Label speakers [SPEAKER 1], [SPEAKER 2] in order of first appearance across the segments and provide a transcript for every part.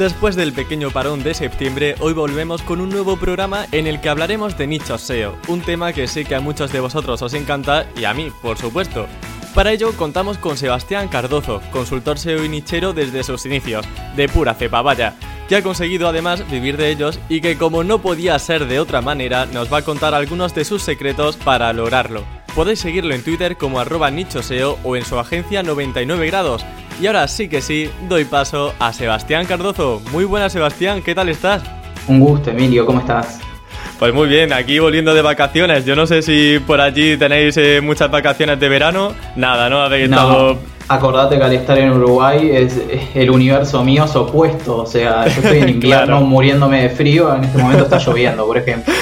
[SPEAKER 1] Después del pequeño parón de septiembre, hoy volvemos con un nuevo programa en el que hablaremos de nichos SEO, un tema que sé que a muchos de vosotros os encanta y a mí, por supuesto. Para ello contamos con Sebastián Cardozo, consultor SEO y nichero desde sus inicios, de pura cepa vaya, que ha conseguido además vivir de ellos y que como no podía ser de otra manera, nos va a contar algunos de sus secretos para lograrlo. Podéis seguirlo en Twitter como arroba nichoseo o en su agencia 99 grados, y ahora sí que sí, doy paso a Sebastián Cardozo. Muy buenas Sebastián, ¿qué tal estás?
[SPEAKER 2] Un gusto, Emilio, ¿cómo estás?
[SPEAKER 1] Pues muy bien, aquí volviendo de vacaciones. Yo no sé si por allí tenéis eh, muchas vacaciones de verano. Nada, ¿no?
[SPEAKER 2] Habéis no, Acordate que al estar en Uruguay es, el universo mío es opuesto. O sea, yo estoy en invierno muriéndome de frío, en este momento está lloviendo, por ejemplo.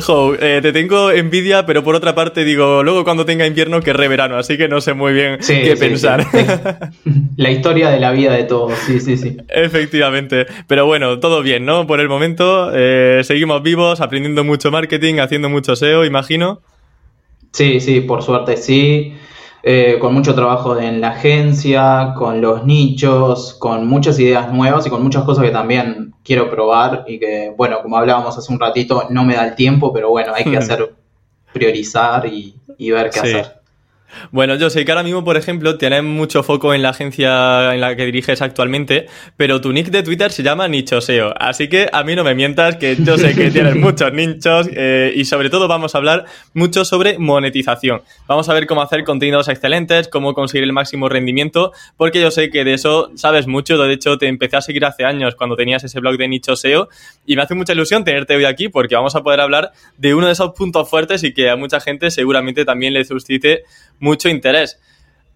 [SPEAKER 1] Jo, eh, te tengo envidia, pero por otra parte digo, luego cuando tenga invierno querré verano, así que no sé muy bien qué pensar.
[SPEAKER 2] La historia de la vida de todos, sí, sí, sí.
[SPEAKER 1] Efectivamente, pero bueno, todo bien, ¿no? Por el momento eh, seguimos vivos, aprendiendo mucho marketing, haciendo mucho SEO, imagino.
[SPEAKER 2] Sí, sí, por suerte sí. Eh, con mucho trabajo en la agencia, con los nichos, con muchas ideas nuevas y con muchas cosas que también quiero probar y que, bueno, como hablábamos hace un ratito, no me da el tiempo, pero bueno, hay que hacer, priorizar y, ver qué hacer.
[SPEAKER 1] Bueno, yo sé que ahora mismo, por ejemplo, tienes mucho foco en la agencia en la que diriges actualmente, pero tu nick de Twitter se llama Nichoseo. Así que a mí no me mientas, que yo sé que tienes muchos nichos eh, y sobre todo vamos a hablar mucho sobre monetización. Vamos a ver cómo hacer contenidos excelentes, cómo conseguir el máximo rendimiento, porque yo sé que de eso sabes mucho. De hecho, te empecé a seguir hace años cuando tenías ese blog de Nichoseo y me hace mucha ilusión tenerte hoy aquí porque vamos a poder hablar de uno de esos puntos fuertes y que a mucha gente seguramente también le suscite mucho interés.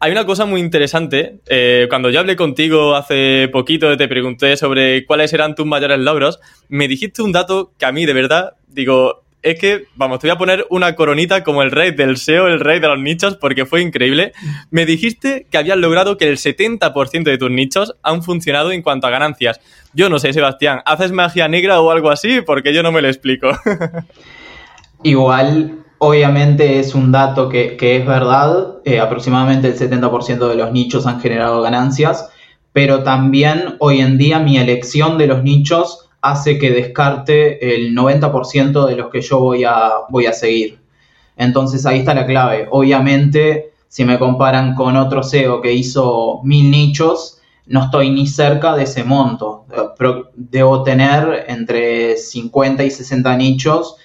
[SPEAKER 1] Hay una cosa muy interesante. Eh, cuando yo hablé contigo hace poquito, te pregunté sobre cuáles eran tus mayores logros, me dijiste un dato que a mí de verdad, digo, es que, vamos, te voy a poner una coronita como el rey del SEO, el rey de los nichos, porque fue increíble. Me dijiste que habías logrado que el 70% de tus nichos han funcionado en cuanto a ganancias. Yo no sé, Sebastián, ¿haces magia negra o algo así? Porque yo no me lo explico.
[SPEAKER 2] Igual Obviamente es un dato que, es verdad, eh, aproximadamente el 70% de los nichos han generado ganancias, pero también hoy en día mi elección de los nichos hace que descarte el 90% de los que yo voy a, voy a seguir. Entonces ahí está la clave. Obviamente, si me comparan con otro SEO que hizo mil nichos, no estoy ni cerca de ese monto. Debo tener entre 50 y 60 nichos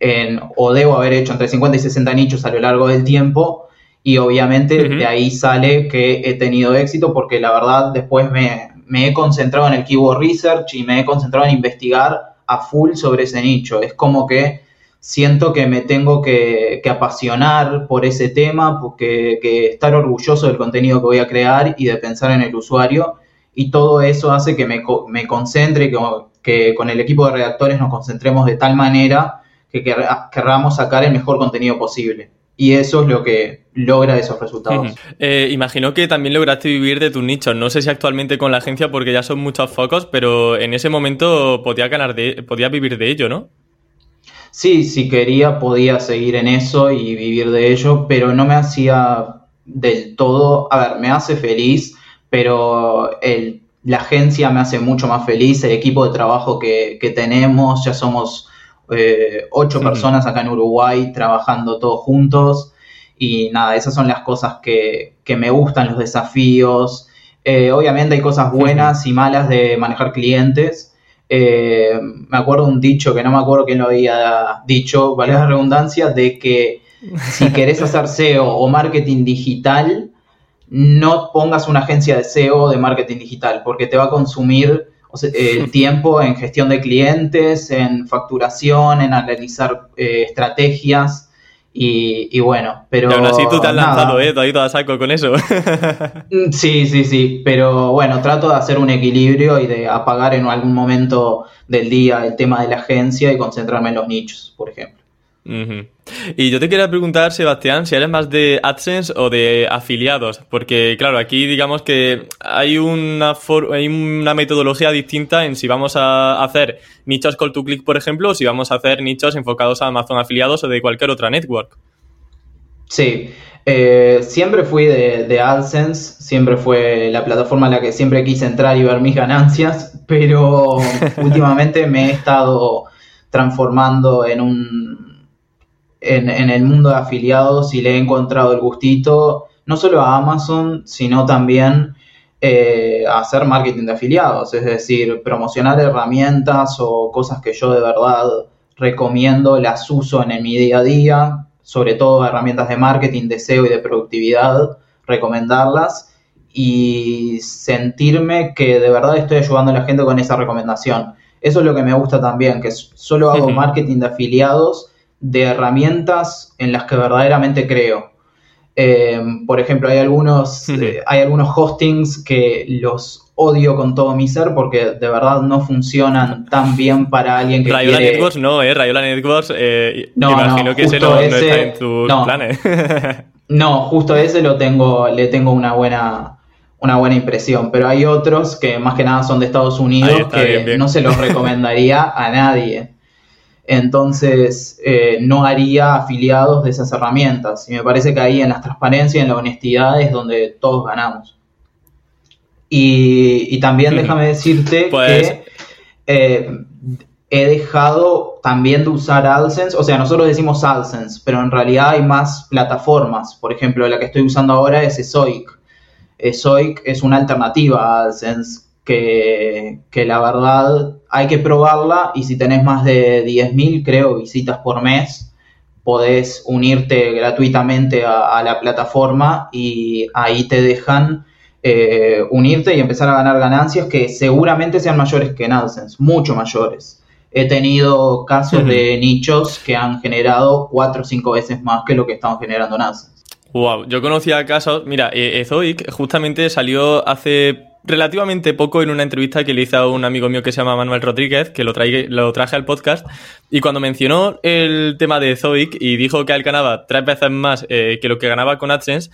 [SPEAKER 2] en, o debo haber hecho entre 50 y 60 nichos a lo largo del tiempo y obviamente de ahí sale que he tenido éxito porque la verdad después me, he concentrado en el keyword research y me he concentrado en investigar a full sobre ese nicho. Es como que siento que me tengo que, apasionar por ese tema, porque, que estar orgulloso del contenido que voy a crear y de pensar en el usuario. Y todo eso hace que me, me concentre, que, que con el equipo de redactores nos concentremos de tal manera que querramos sacar el mejor contenido posible. Y eso es lo que logra esos resultados.
[SPEAKER 1] Eh, imagino que también lograste vivir de tus nichos. No sé si actualmente con la agencia, porque ya son muchos focos, pero en ese momento podía ganar de, podía vivir de ello, ¿no?
[SPEAKER 2] Sí, si quería podía seguir en eso y vivir de ello, pero no me hacía del todo. A ver, me hace feliz, pero el, la agencia me hace mucho más feliz. El equipo de trabajo que, que tenemos, ya somos eh, ocho personas acá en Uruguay trabajando todos juntos. Y nada, esas son las cosas que, me gustan, los desafíos. Eh, obviamente hay cosas buenas y malas de manejar clientes. Eh, me acuerdo un dicho que no me acuerdo quién lo había dicho, vale la redundancia, de que si querés hacer SEO o marketing digital, no pongas una agencia de SEO de marketing digital, porque te va a consumir el tiempo en gestión de clientes, en facturación, en analizar eh, estrategias. Y, bueno, pero.
[SPEAKER 1] Y aún así tú te has lanzado, ¿eh? Todavía a saco con eso.
[SPEAKER 2] Mm, sí, sí, sí. Pero bueno, trato de hacer un equilibrio y de apagar en algún momento del día el tema de la agencia y concentrarme en los nichos, por ejemplo.
[SPEAKER 1] Y yo te quería preguntar, Sebastián, si eres más de AdSense o de afiliados, porque claro, aquí digamos que hay una, hay una metodología distinta en si vamos a hacer nichos call to click, por ejemplo, o si vamos a hacer nichos enfocados a Amazon afiliados o de cualquier otra network.
[SPEAKER 2] Sí, eh, siempre fui de, de, AdSense, siempre fue la plataforma en la que siempre quise entrar y ver mis ganancias, pero últimamente me he estado transformando en un en, el mundo de afiliados y le he encontrado el gustito, no solo a Amazon, sino también eh, a hacer marketing de afiliados, es decir, promocionar herramientas o cosas que yo de verdad recomiendo, las uso en, mi día a día, sobre todo herramientas de marketing, de SEO y de productividad, recomendarlas y sentirme que de verdad estoy ayudando a la gente con esa recomendación. Eso es lo que me gusta también, que solo hago marketing de afiliados de herramientas en las que verdaderamente creo. Eh, por ejemplo, hay algunos, eh, hay algunos hostings que los odio con todo mi ser porque de verdad no funcionan tan bien para alguien que
[SPEAKER 1] Rayola Networks no, ¿eh? Rayola Networks, eh, no, imagino que ese no, está en tus planes.
[SPEAKER 2] no, justo ese lo tengo, le tengo una buena, una buena impresión, pero hay otros que más que nada son de Estados Unidos que no se los recomendaría a nadie entonces eh, no haría afiliados de esas herramientas. Y me parece que ahí en la transparencia y en la honestidad es donde todos ganamos. Y, también déjame decirte pues que eh, he dejado también de usar AdSense, o sea, nosotros decimos AdSense, pero en realidad hay más plataformas. Por ejemplo, la que estoy usando ahora es Esoic. Esoic es una alternativa a AdSense que, que la verdad hay que probarla y si tenés más de 10.000, creo, visitas por mes, podés unirte gratuitamente a, la plataforma y ahí te dejan eh, unirte y empezar a ganar ganancias que seguramente sean mayores que en AdSense, mucho mayores. He tenido casos de nichos que han generado cuatro o cinco veces más que lo que estamos generando en AdSense.
[SPEAKER 1] Wow, yo conocía casos, mira, eh, Ezoic justamente salió hace relativamente poco en una entrevista que le hice a un amigo mío que se llama Manuel Rodríguez, que lo, lo traje al podcast, y cuando mencionó el tema de Zoic y dijo que él ganaba tres veces más eh, que lo que ganaba con AdSense,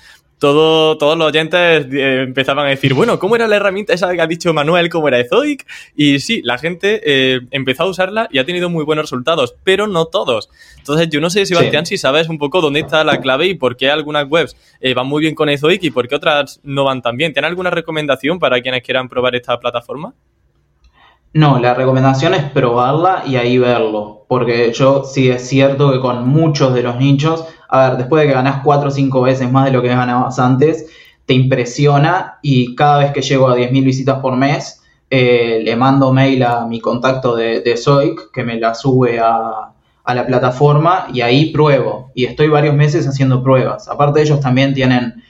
[SPEAKER 1] todos los oyentes eh, empezaban a decir, bueno, ¿cómo era la herramienta esa que ha dicho Manuel? ¿Cómo era Ezoic? Y sí, la gente eh, empezó a usarla y ha tenido muy buenos resultados, pero no todos. Entonces, yo no sé, Sebastián, si sabes un poco dónde está la clave y por qué algunas webs eh, van muy bien con Ezoic y por qué otras no van tan bien. ¿Tienes alguna recomendación para quienes quieran probar esta plataforma?
[SPEAKER 2] No, la recomendación es probarla y ahí verlo, porque yo sí es cierto que con muchos de los nichos a ver, después de que ganás cuatro o cinco veces más de lo que ganabas antes, te impresiona y cada vez que llego a 10.000 visitas por mes, eh, le mando mail a mi contacto de, de Zoic, que me la sube a, la plataforma y ahí pruebo. Y estoy varios meses haciendo pruebas. Aparte ellos también tienen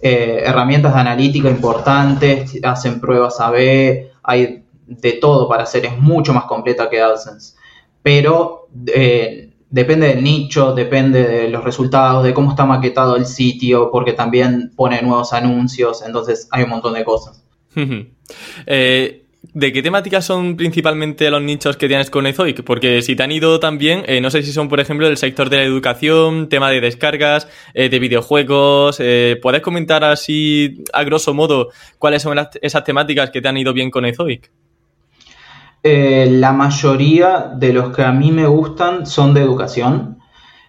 [SPEAKER 2] eh, herramientas de analítica importantes, hacen pruebas AB, hay de todo para hacer, es mucho más completa que AdSense. Pero eh, depende del nicho, depende de los resultados, de cómo está maquetado el sitio, porque también pone nuevos anuncios, entonces hay un montón de cosas.
[SPEAKER 1] Eh, ¿De qué temáticas son principalmente los nichos que tienes con Ezoic? Porque si te han ido también, eh, no sé si son, por ejemplo, del sector de la educación, tema de descargas, eh, de videojuegos. ¿Puedes comentar así, a grosso modo, cuáles son esas temáticas que te han ido bien con Ezoic?
[SPEAKER 2] Eh, la mayoría de los que a mí me gustan son de educación.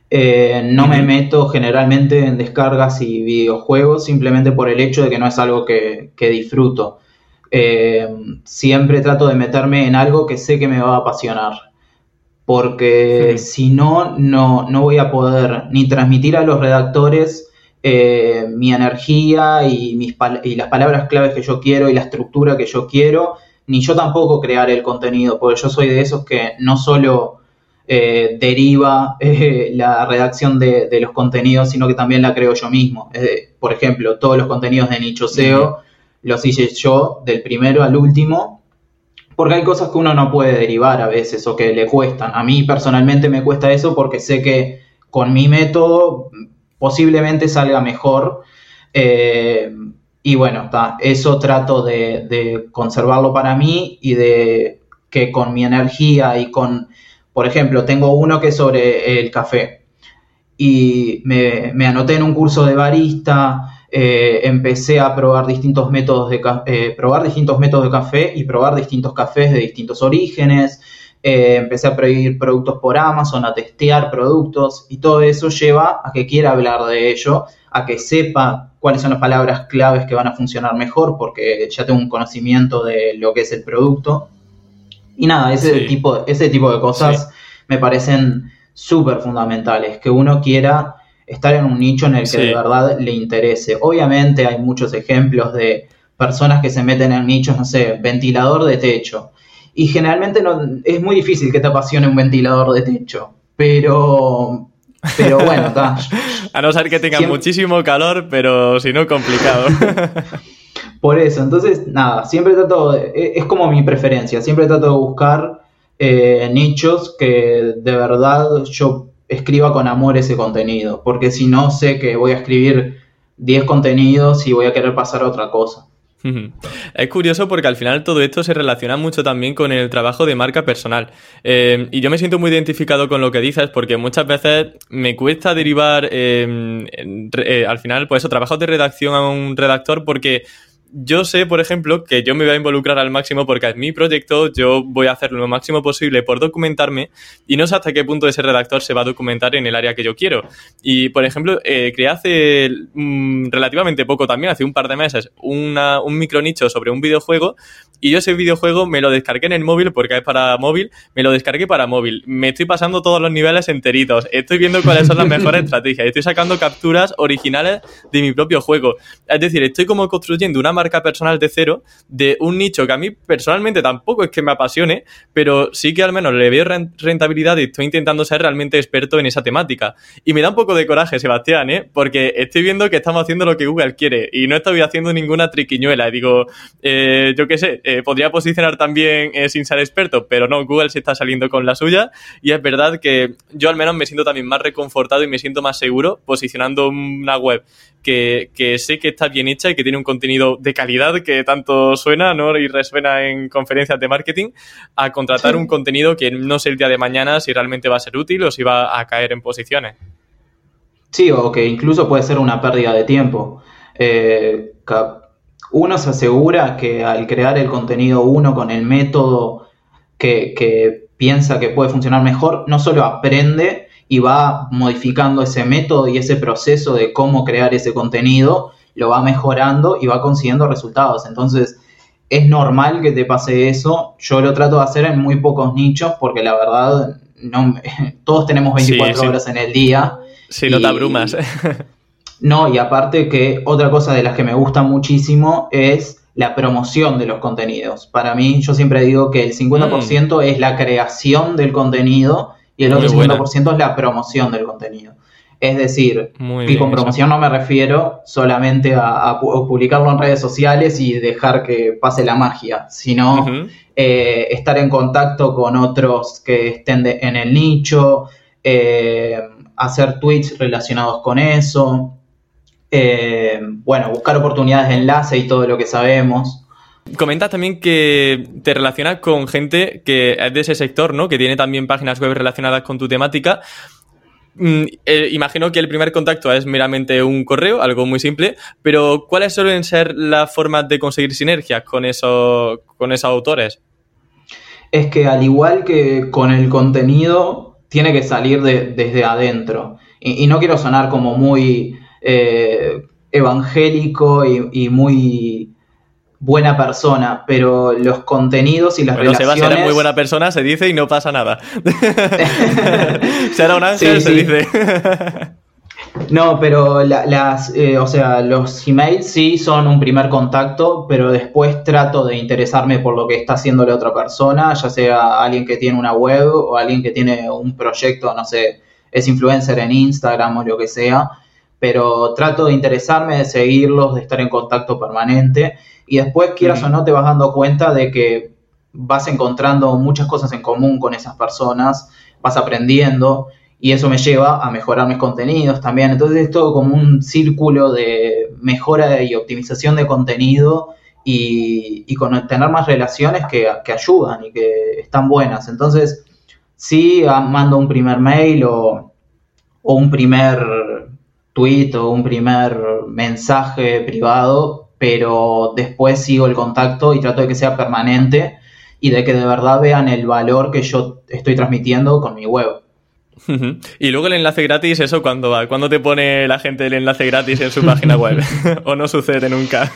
[SPEAKER 2] Eh, no me meto generalmente en descargas y videojuegos simplemente por el hecho de que no es algo que, disfruto. Eh, siempre trato de meterme en algo que sé que me va a apasionar. Porque si no, no, no voy a poder ni transmitir a los redactores mi energía y, mis y las palabras claves que yo quiero y la estructura que yo quiero ni yo tampoco crear el contenido, porque yo soy de esos que no solo eh, deriva eh, la redacción de, los contenidos, sino que también la creo yo mismo. por ejemplo, todos los contenidos de Nicho SEO los hice yo del primero al último, porque hay cosas que uno no puede derivar a veces o que le cuestan. A mí personalmente me cuesta eso porque sé que con mi método posiblemente salga mejor. Eh, y bueno, eso trato de, conservarlo para mí y de que con mi energía y con, por ejemplo, tengo uno que es sobre el café. Y me, anoté en un curso de barista, eh, empecé a probar distintos métodos de eh, probar distintos métodos de café y probar distintos cafés de distintos orígenes. Eh, empecé a pedir productos por Amazon, a testear productos y todo eso lleva a que quiera hablar de ello, a que sepa cuáles son las palabras claves que van a funcionar mejor porque ya tengo un conocimiento de lo que es el producto. Y nada, ese, tipo, ese tipo de cosas me parecen súper fundamentales, que uno quiera estar en un nicho en el que de verdad le interese. Obviamente hay muchos ejemplos de personas que se meten en nichos, no sé, ventilador de techo. Y generalmente no, es muy difícil que te apasione un ventilador de techo. Pero, pero bueno, está.
[SPEAKER 1] A no ser que tenga muchísimo calor, pero si no, complicado.
[SPEAKER 2] Por eso, entonces, nada, siempre trato, e, es como mi preferencia, siempre trato de buscar eh, nichos que de verdad yo escriba con amor ese contenido, porque si no sé que voy a escribir 10 contenidos y voy a querer pasar a otra cosa.
[SPEAKER 1] Es curioso porque al final todo esto se relaciona mucho también con el trabajo de marca personal. Eh, y yo me siento muy identificado con lo que dices porque muchas veces me cuesta derivar eh, eh, al final, pues eso, trabajos de redacción a un redactor porque yo sé, por ejemplo, que yo me voy a involucrar al máximo porque es mi proyecto, yo voy a hacer lo máximo posible por documentarme y no sé hasta qué punto ese redactor se va a documentar en el área que yo quiero. Y, por ejemplo, eh, creé hace mm, relativamente poco también, hace un par de meses, una, un micronicho sobre un videojuego y yo ese videojuego me lo descargué en el móvil porque es para móvil, me lo descargué para móvil. Me estoy pasando todos los niveles enteritos, estoy viendo cuáles son las mejores estrategias, estoy sacando capturas originales de mi propio juego. Es decir, estoy como construyendo una marca personal de cero de un nicho que a mí personalmente tampoco es que me apasione, pero sí que al menos le veo rentabilidad y estoy intentando ser realmente experto en esa temática. Y me da un poco de coraje, Sebastián, ¿eh? porque estoy viendo que estamos haciendo lo que Google quiere y no estoy haciendo ninguna triquiñuela. Digo, eh, yo qué sé, eh, podría posicionar también eh, sin ser experto, pero no, Google se está saliendo con la suya y es verdad que yo al menos me siento también más reconfortado y me siento más seguro posicionando una web que, sé que está bien hecha y que tiene un contenido de calidad que tanto suena ¿no? y resuena en conferencias de marketing, a contratar un contenido que no sé el día de mañana si realmente va a ser útil o si va a caer en posiciones.
[SPEAKER 2] Sí, o que incluso puede ser una pérdida de tiempo. Eh, uno se asegura que al crear el contenido uno con el método que, piensa que puede funcionar mejor, no solo aprende y va modificando ese método y ese proceso de cómo crear ese contenido, lo va mejorando y va consiguiendo resultados. Entonces, es normal que te pase eso. Yo lo trato de hacer en muy pocos nichos porque la verdad, no, todos tenemos 24 horas en el día.
[SPEAKER 1] Sí, no te abrumas.
[SPEAKER 2] No, y aparte que otra cosa de las que me gusta muchísimo es la promoción de los contenidos. Para mí, yo siempre digo que el 50% mm. es la creación del contenido y el otro 50% es la promoción del contenido. Es decir, y con promoción no me refiero solamente a, publicarlo en redes sociales y dejar que pase la magia, sino eh, estar en contacto con otros que estén en el nicho, eh, hacer tweets relacionados con eso, eh, bueno, buscar oportunidades de enlace y todo lo que sabemos.
[SPEAKER 1] Comentas también que te relacionas con gente que es de ese sector, ¿no? Que tiene también páginas web relacionadas con tu temática. Mm, eh, imagino que el primer contacto es meramente un correo, algo muy simple, pero ¿cuáles suelen ser las formas de conseguir sinergias con, eso, con esos autores?
[SPEAKER 2] Es que al igual que con el contenido, tiene que salir desde adentro. y, no quiero sonar como muy eh, evangélico y, muy buena persona, pero los contenidos y las bueno, relaciones...
[SPEAKER 1] Se va a muy buena persona, se dice y no pasa nada. Será un ángel, se dice.
[SPEAKER 2] no, pero las, eh, o sea, los emails sí son un primer contacto, pero después trato de interesarme por lo que está haciendo la otra persona, ya sea alguien que tiene una web o alguien que tiene un proyecto, no sé, es influencer en Instagram o lo que sea, pero trato de interesarme, de seguirlos, de estar en contacto permanente y después, quieras o no, te vas dando cuenta de que vas encontrando muchas cosas en común con esas personas, vas aprendiendo y eso me lleva a mejorar mis contenidos también. Entonces es todo como un círculo de mejora y optimización de contenido y, con tener más relaciones que, ayudan y que están buenas. Entonces, sí, ah, mando un primer mail o, un primer tweet o un primer mensaje privado, pero después sigo el contacto y trato de que sea permanente y de que de verdad vean el valor que yo estoy transmitiendo con mi web.
[SPEAKER 1] Y luego el enlace gratis, eso cuando va, cuando te pone la gente el enlace gratis en su página web, o no sucede nunca.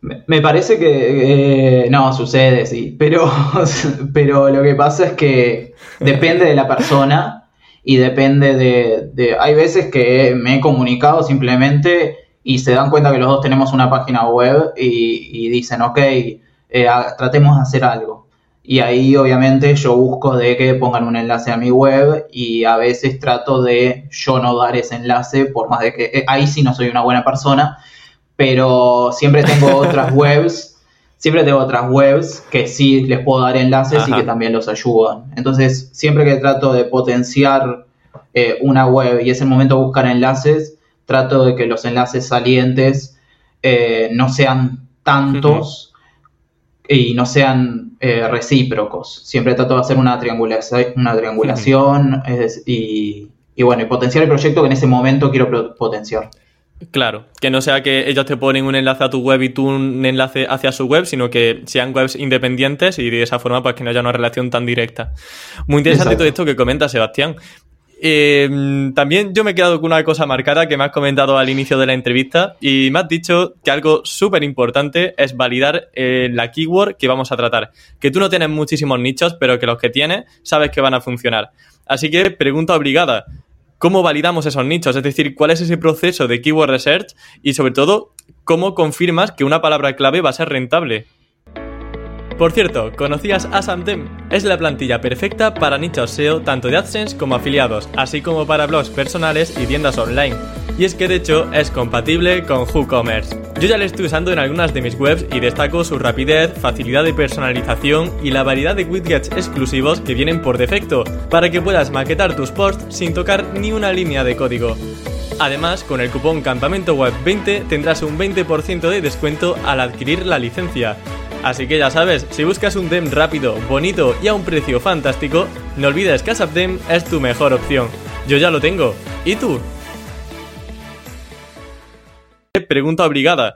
[SPEAKER 2] Me parece que eh, no, sucede, sí, pero, pero lo que pasa es que depende de la persona y depende de, Hay veces que me he comunicado simplemente y se dan cuenta que los dos tenemos una página web y, dicen, ok, eh, tratemos de hacer algo. Y ahí obviamente yo busco de que pongan un enlace a mi web y a veces trato de yo no dar ese enlace, por más de que eh, ahí sí no soy una buena persona, pero siempre tengo otras webs, siempre tengo otras webs que sí les puedo dar enlaces y que también los ayudan. Entonces, siempre que trato de potenciar eh, una web y es el momento de buscar enlaces, trato de que los enlaces salientes eh, no sean tantos y no sean eh, recíprocos. Siempre trato de hacer una, triangulación, una triangulación y, bueno, y potenciar el proyecto que en ese momento quiero potenciar.
[SPEAKER 1] Claro, que no sea que ellos te ponen un enlace a tu web y tú un enlace hacia su web, sino que sean webs independientes y de esa forma pues que no haya una relación tan directa. Muy interesante todo esto que comenta Sebastián. Em, también yo me he quedado con una cosa marcada que me has comentado al inicio de la entrevista y me has dicho que algo súper importante es validar eh, la keyword que vamos a tratar. Que tú no tienes muchísimos nichos, pero que los que tienes sabes que van a funcionar. Así que pregunta obligada. ¿Cómo validamos esos nichos? Es decir, ¿cuál es ese proceso de keyword research? Y sobre todo, ¿cómo confirmas que una palabra clave va a ser rentable? Por cierto, ¿conocías Asamtem? Es la plantilla perfecta para nichos SEO tanto de AdSense como afiliados, así como para blogs personales y tiendas online. Y es que de hecho es compatible con WooCommerce. Yo ya lo estoy usando en algunas de mis webs y destaco su rapidez, facilidad de personalización y la variedad de widgets exclusivos que vienen por defecto, para que puedas maquetar tus posts sin tocar ni una línea de código. Además, con el cupón Campamento Web 20 tendrás un 20% de descuento al adquirir la licencia. Así que ya sabes, si buscas un DEM rápido, bonito y a un precio fantástico, no olvides que ASAPDEM es tu mejor opción. Yo ya lo tengo. ¿Y tú? Pregunta obligada.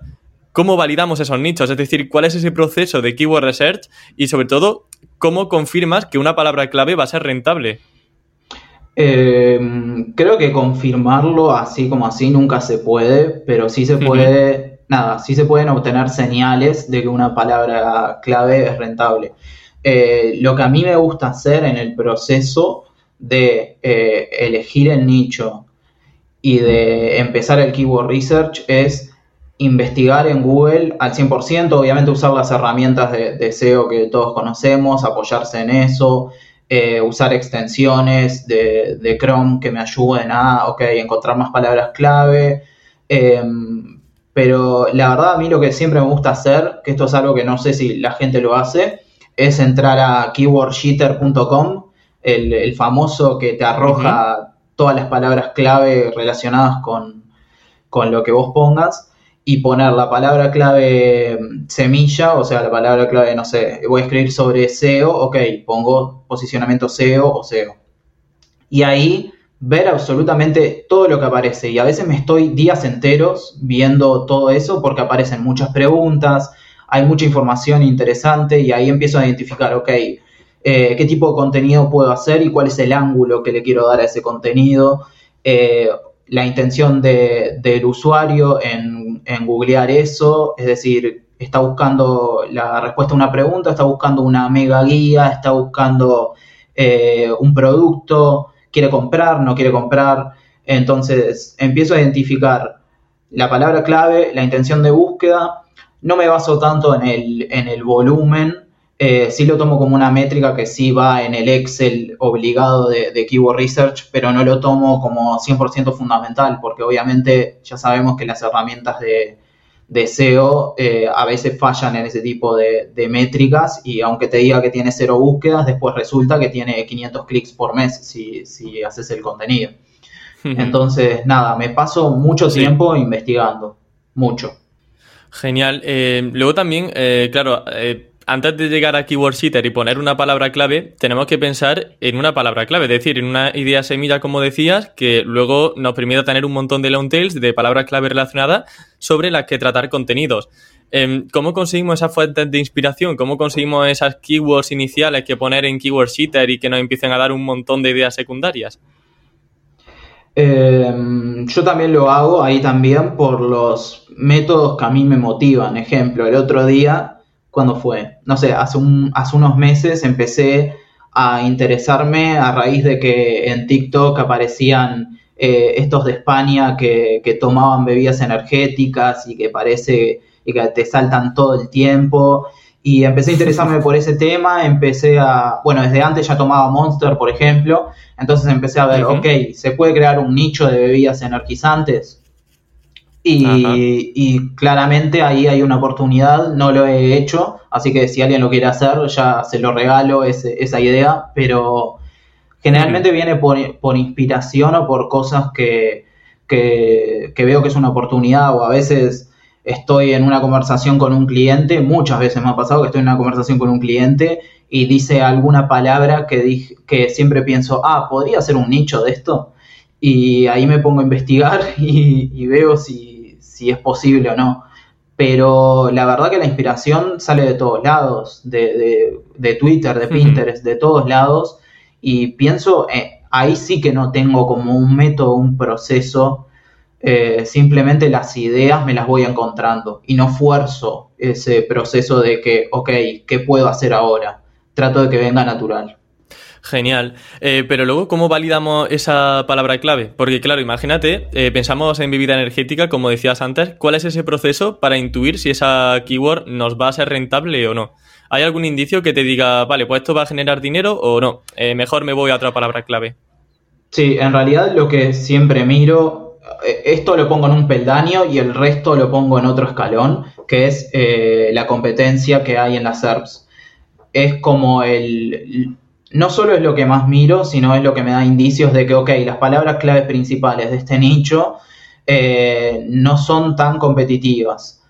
[SPEAKER 1] ¿Cómo validamos esos nichos? Es decir, ¿cuál es ese proceso de keyword research? Y sobre todo, ¿cómo confirmas que una palabra clave va a ser rentable?
[SPEAKER 2] Eh, creo que confirmarlo así como así nunca se puede, pero sí se puede nada, sí se pueden obtener señales de que una palabra clave es rentable. Eh, lo que a mí me gusta hacer en el proceso de eh, elegir el nicho y de empezar el keyword research es investigar en Google al 100%, obviamente usar las herramientas de, SEO que todos conocemos, apoyarse en eso, eh, usar extensiones de, de, Chrome que me ayuden a encontrar más palabras clave. Pero la verdad a mí lo que siempre me gusta hacer, que esto es algo que no sé si la gente lo hace, es entrar a keywordsheeter.com, el, famoso que te arroja todas las palabras clave relacionadas con, lo que vos pongas y poner la palabra clave semilla, o sea, la palabra clave, no sé, voy a escribir sobre SEO, ok, pongo posicionamiento SEO o SEO. Y ahí ver absolutamente todo lo que aparece. Y a veces me estoy días enteros viendo todo eso porque aparecen muchas preguntas, hay mucha información interesante y ahí empiezo a identificar, ok, eh, qué tipo de contenido puedo hacer y cuál es el ángulo que le quiero dar a ese contenido, eh, la intención del usuario en, en googlear eso, es decir, está buscando la respuesta a una pregunta, está buscando una mega guía, está buscando eh, un producto, quiere comprar, no quiere comprar. Entonces empiezo a identificar la palabra clave, la intención de búsqueda. No me baso tanto en el, en el volumen, eh, sí lo tomo como una métrica que sí va en el Excel obligado de, de Keyword Research, pero no lo tomo como 100% fundamental, porque obviamente ya sabemos que las herramientas de, de SEO eh, a veces fallan en ese tipo de, métricas y aunque te diga que tiene cero búsquedas, después resulta que tiene 500 clics por mes si, si haces el contenido. Entonces, nada, me paso mucho tiempo investigando, mucho.
[SPEAKER 1] Genial. Eh, luego también, eh, claro, antes de llegar a Keyword Sitter y poner una palabra clave, tenemos que pensar en una palabra clave, es decir, en una idea semilla, como decías, que luego nos permita tener un montón de long tails de palabras clave relacionadas sobre las que tratar contenidos. Em, ¿Cómo conseguimos esas fuentes de inspiración? ¿Cómo conseguimos esas keywords iniciales que poner en Keyword Sitter y que nos empiecen a dar un montón de ideas secundarias?
[SPEAKER 2] Em, yo también lo hago ahí también por los métodos que a mí me motivan. Ejemplo, el otro día ¿Cuándo fue? No sé, hace, un, hace unos meses empecé a interesarme a raíz de que en TikTok aparecían eh, estos de España que, tomaban bebidas energéticas y que parece y que te saltan todo el tiempo. Y empecé a interesarme por ese tema, empecé a, bueno, desde antes ya tomaba Monster, por ejemplo, entonces empecé a ver, ok, ¿se puede crear un nicho de bebidas energizantes? Y, claramente ahí hay una oportunidad, no lo he hecho, así que si alguien lo quiere hacer, ya se lo regalo esa idea, pero generalmente viene por, inspiración o por cosas que, que, veo que es una oportunidad o a veces estoy en una conversación con un cliente, muchas veces me ha pasado que estoy en una conversación con un cliente y dice alguna palabra que, que siempre pienso, ah, podría ser un nicho de esto. Y ahí me pongo a investigar y veo si, si es posible o no. Pero la verdad que la inspiración sale de todos lados, de, Twitter, de Pinterest, de todos lados. Y pienso, eh, ahí sí que no tengo como un método, un proceso. Eh, simplemente las ideas me las voy encontrando y no fuerzo ese proceso de que, ok, ¿qué puedo hacer ahora? Trato de que venga natural.
[SPEAKER 1] Genial. Eh, pero luego, ¿cómo validamos esa palabra clave? Porque, claro, imagínate, eh, pensamos en bebida energética, como decías antes, ¿cuál es ese proceso para intuir si esa keyword nos va a ser rentable o no? ¿Hay algún indicio que te diga, vale, pues esto va a generar dinero o no? Eh, mejor me voy a otra palabra clave.
[SPEAKER 2] Sí, en realidad lo que siempre miro, esto lo pongo en un peldaño y el resto lo pongo en otro escalón, que es la competencia que hay en las SERPs. Es como el, no solo es lo que más miro, sino es lo que me da indicios de que, ok, las palabras claves principales de este nicho eh, no son tan competitivas.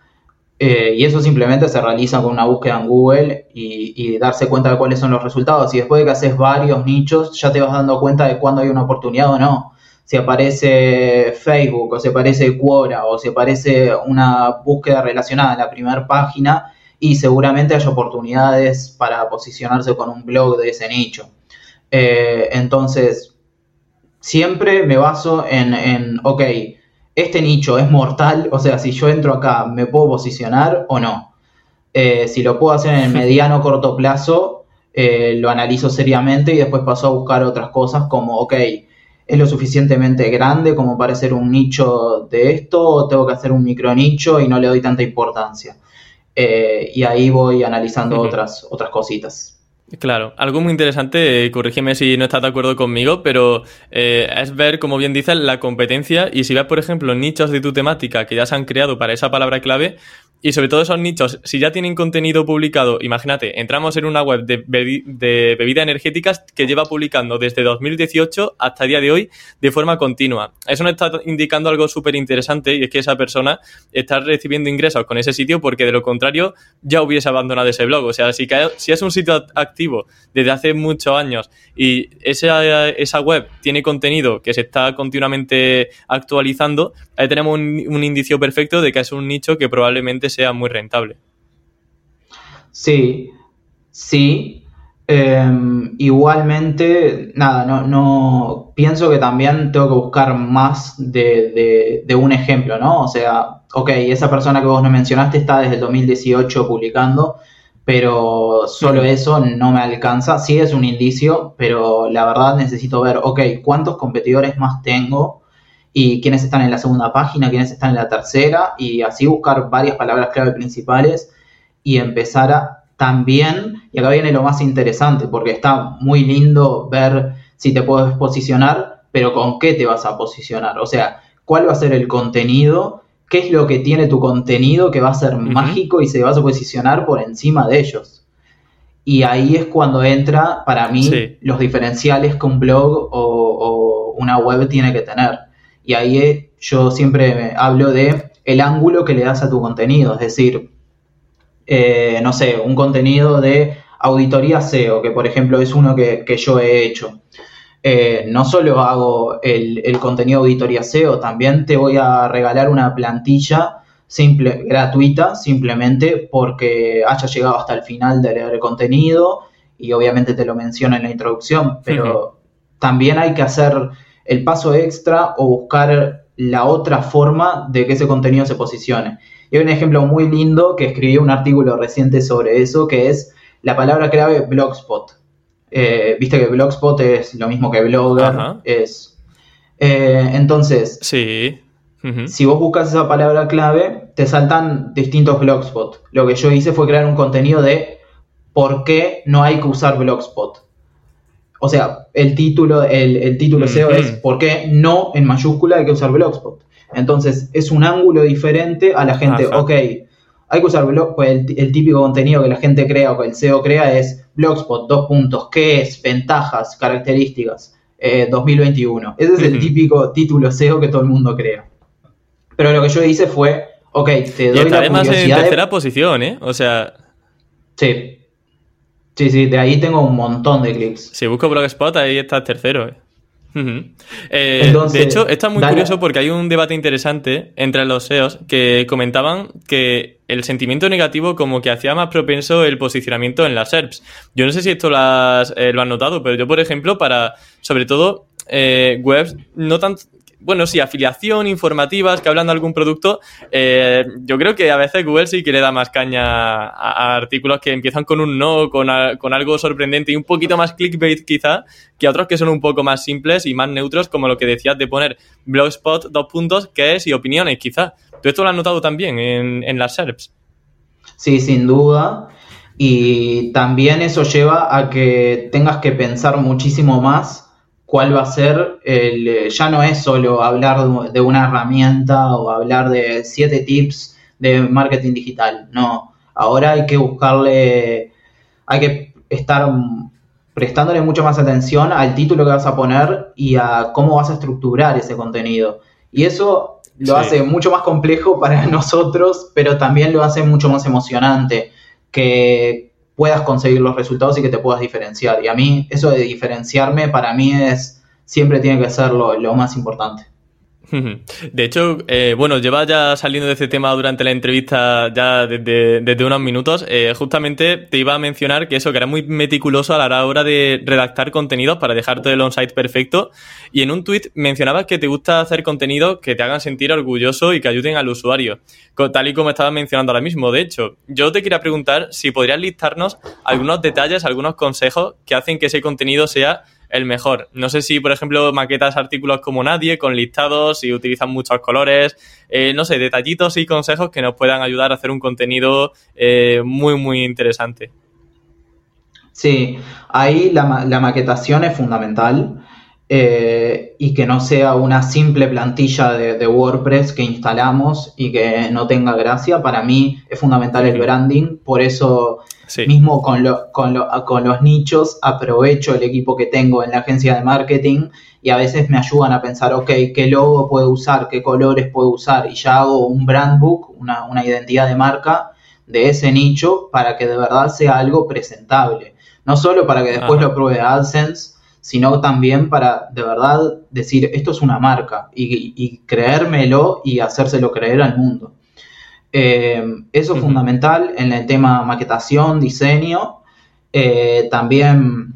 [SPEAKER 2] Eh, y eso simplemente se realiza con una búsqueda en Google y, darse cuenta de cuáles son los resultados. Y después de que haces varios nichos, ya te vas dando cuenta de cuándo hay una oportunidad o no. Si aparece Facebook, o si aparece Quora, o si aparece una búsqueda relacionada en la primera página, y seguramente hay oportunidades para posicionarse con un blog de ese nicho. Eh, entonces, siempre me baso en, en, ok, este nicho es mortal, o sea, si yo entro acá, ¿me puedo posicionar o no? Eh, si lo puedo hacer en el mediano o corto plazo, eh, lo analizo seriamente y después paso a buscar otras cosas como, ok, ¿es lo suficientemente grande como para ser un nicho de esto o tengo que hacer un micro nicho y no le doy tanta importancia? Eh, y ahí voy analizando otras, otras cositas.
[SPEAKER 1] Claro, algo muy interesante, eh, corrígeme si no estás de acuerdo conmigo, pero eh, es ver, como bien dices, la competencia y si ves, por ejemplo, nichos de tu temática que ya se han creado para esa palabra clave, y sobre todo esos nichos, si ya tienen contenido publicado, imagínate, entramos en una web de, bebidas energéticas que lleva publicando desde 2018 hasta día de hoy de forma continua. Eso nos está indicando algo súper interesante y es que esa persona está recibiendo ingresos con ese sitio porque de lo contrario ya hubiese abandonado ese blog. O sea, si, es un sitio activo desde hace muchos años y esa, esa web tiene contenido que se está continuamente actualizando, ahí tenemos un indicio perfecto de que es un nicho que probablemente sea muy rentable.
[SPEAKER 2] Sí, sí. Em, igualmente, nada, no, no, pienso que también tengo que buscar más de, un ejemplo, ¿no? O sea, ok, esa persona que vos no mencionaste está desde el 2018 publicando, pero solo eso no me alcanza. Sí es un indicio, pero la verdad necesito ver, ok, ¿cuántos competidores más tengo? Y quiénes están en la segunda página, quiénes están en la tercera, y así buscar varias palabras clave principales y empezar a también, y acá viene lo más interesante, porque está muy lindo ver si te puedes posicionar, pero con qué te vas a posicionar, o sea, cuál va a ser el contenido qué es lo que tiene tu contenido que va a ser mágico y se va a posicionar por encima de ellos. Y ahí es cuando entra, para mí, los diferenciales que un blog o, una web tiene que tener. Y ahí yo siempre hablo de el ángulo que le das a tu contenido. Es decir, eh, no sé, un contenido de auditoría SEO, que por ejemplo es uno que, yo he hecho. Eh, no solo hago el, el, contenido auditoría SEO, también te voy a regalar una plantilla simple, gratuita, simplemente porque haya llegado hasta el final de leer el contenido y obviamente te lo menciono en la introducción, pero también hay que hacer el paso extra o buscar la otra forma de que ese contenido se posicione. Y hay un ejemplo muy lindo que escribí un artículo reciente sobre eso, que es la palabra clave Blogspot. Eh, viste que Blogspot es lo mismo que Blogger, es... Eh, entonces,
[SPEAKER 1] sí.
[SPEAKER 2] Si vos buscas esa palabra clave, te saltan distintos Blogspot. Lo que yo hice fue crear un contenido de por qué no hay que usar Blogspot. O sea, el título, el, título SEO es por qué no en mayúscula hay que usar Blogspot. Entonces, es un ángulo diferente a la gente. Ok, hay que usar Blogspot. Pues el, típico contenido que la gente crea o que el SEO crea es Blogspot, dos puntos. ¿Qué es? Ventajas, características. 2021. Eh, Ese es el típico título SEO que todo el mundo crea. Pero lo que yo hice fue, ok, te doy y la
[SPEAKER 1] además en tercera posición, ¿eh? O sea...
[SPEAKER 2] Sí. Sí, sí, de ahí tengo un montón de clics.
[SPEAKER 1] Si busco Blogspot, ahí estás tercero, ¿eh? eh de hecho, está muy curioso porque hay un debate interesante entre los SEOs que comentaban que el sentimiento negativo como que hacía más propenso el posicionamiento en las SERPs. Yo no sé si esto lo has, eh, lo has notado, pero yo, por ejemplo, para, sobre todo, eh, webs no tan bueno, sí, afiliación, informativas, que hablan de algún producto, eh, yo creo que a veces Google sí que le da más caña a, artículos que empiezan con un no, con, con, algo sorprendente y un poquito más clickbait quizá, que otros que son un poco más simples y más neutros, como lo que decías de poner blogspot, dos puntos, qué es y opiniones quizá. ¿Tú esto lo has notado también en, en las SERPs?
[SPEAKER 2] Sí, sin duda. Y también eso lleva a que tengas que pensar muchísimo más cuál va a ser, el, eh, ya no es solo hablar de una herramienta o hablar de siete tips de marketing digital, no, ahora hay que buscarle, hay que estar prestándole mucho más atención al título que vas a poner y a cómo vas a estructurar ese contenido. Y eso lo hace mucho más complejo para nosotros, pero también lo hace mucho más emocionante, que puedas conseguir los resultados y que te puedas diferenciar. Y a mí, eso de diferenciarme, para mí es, siempre tiene que ser lo, lo más importante.
[SPEAKER 1] De hecho, eh, bueno, lleva ya saliendo de este tema durante la entrevista ya desde, unos minutos. Eh, justamente te iba a mencionar que eso, que era muy meticuloso a la hora de redactar contenidos para dejarte el on-site perfecto. Y en un tweet mencionabas que te gusta hacer contenidos que te hagan sentir orgulloso y que ayuden al usuario, tal y como estabas mencionando ahora mismo. De hecho, yo te quería preguntar si podrías listarnos algunos detalles, algunos consejos que hacen que ese contenido sea el mejor. No sé si, por ejemplo, maquetas artículos como nadie, con listados, y utilizan muchos colores, eh, no sé, detallitos y consejos que nos puedan ayudar a hacer un contenido eh, muy, muy interesante.
[SPEAKER 2] Sí, ahí la, la maquetación es fundamental. Eh, y que no sea una simple plantilla de, WordPress que instalamos y que no tenga gracia. Para mí es fundamental el branding, por eso mismo con, con, con, los nichos aprovecho el equipo que tengo en la agencia de marketing y a veces me ayudan a pensar, ok, qué logo puedo usar, qué colores puedo usar y ya hago un brand book, una, una identidad de marca de ese nicho para que de verdad sea algo presentable. No solo para que después lo pruebe AdSense, sino también para de verdad decir esto es una marca y, creérmelo y hacérselo creer al mundo. Eh, eso es fundamental en el tema maquetación, diseño, eh, también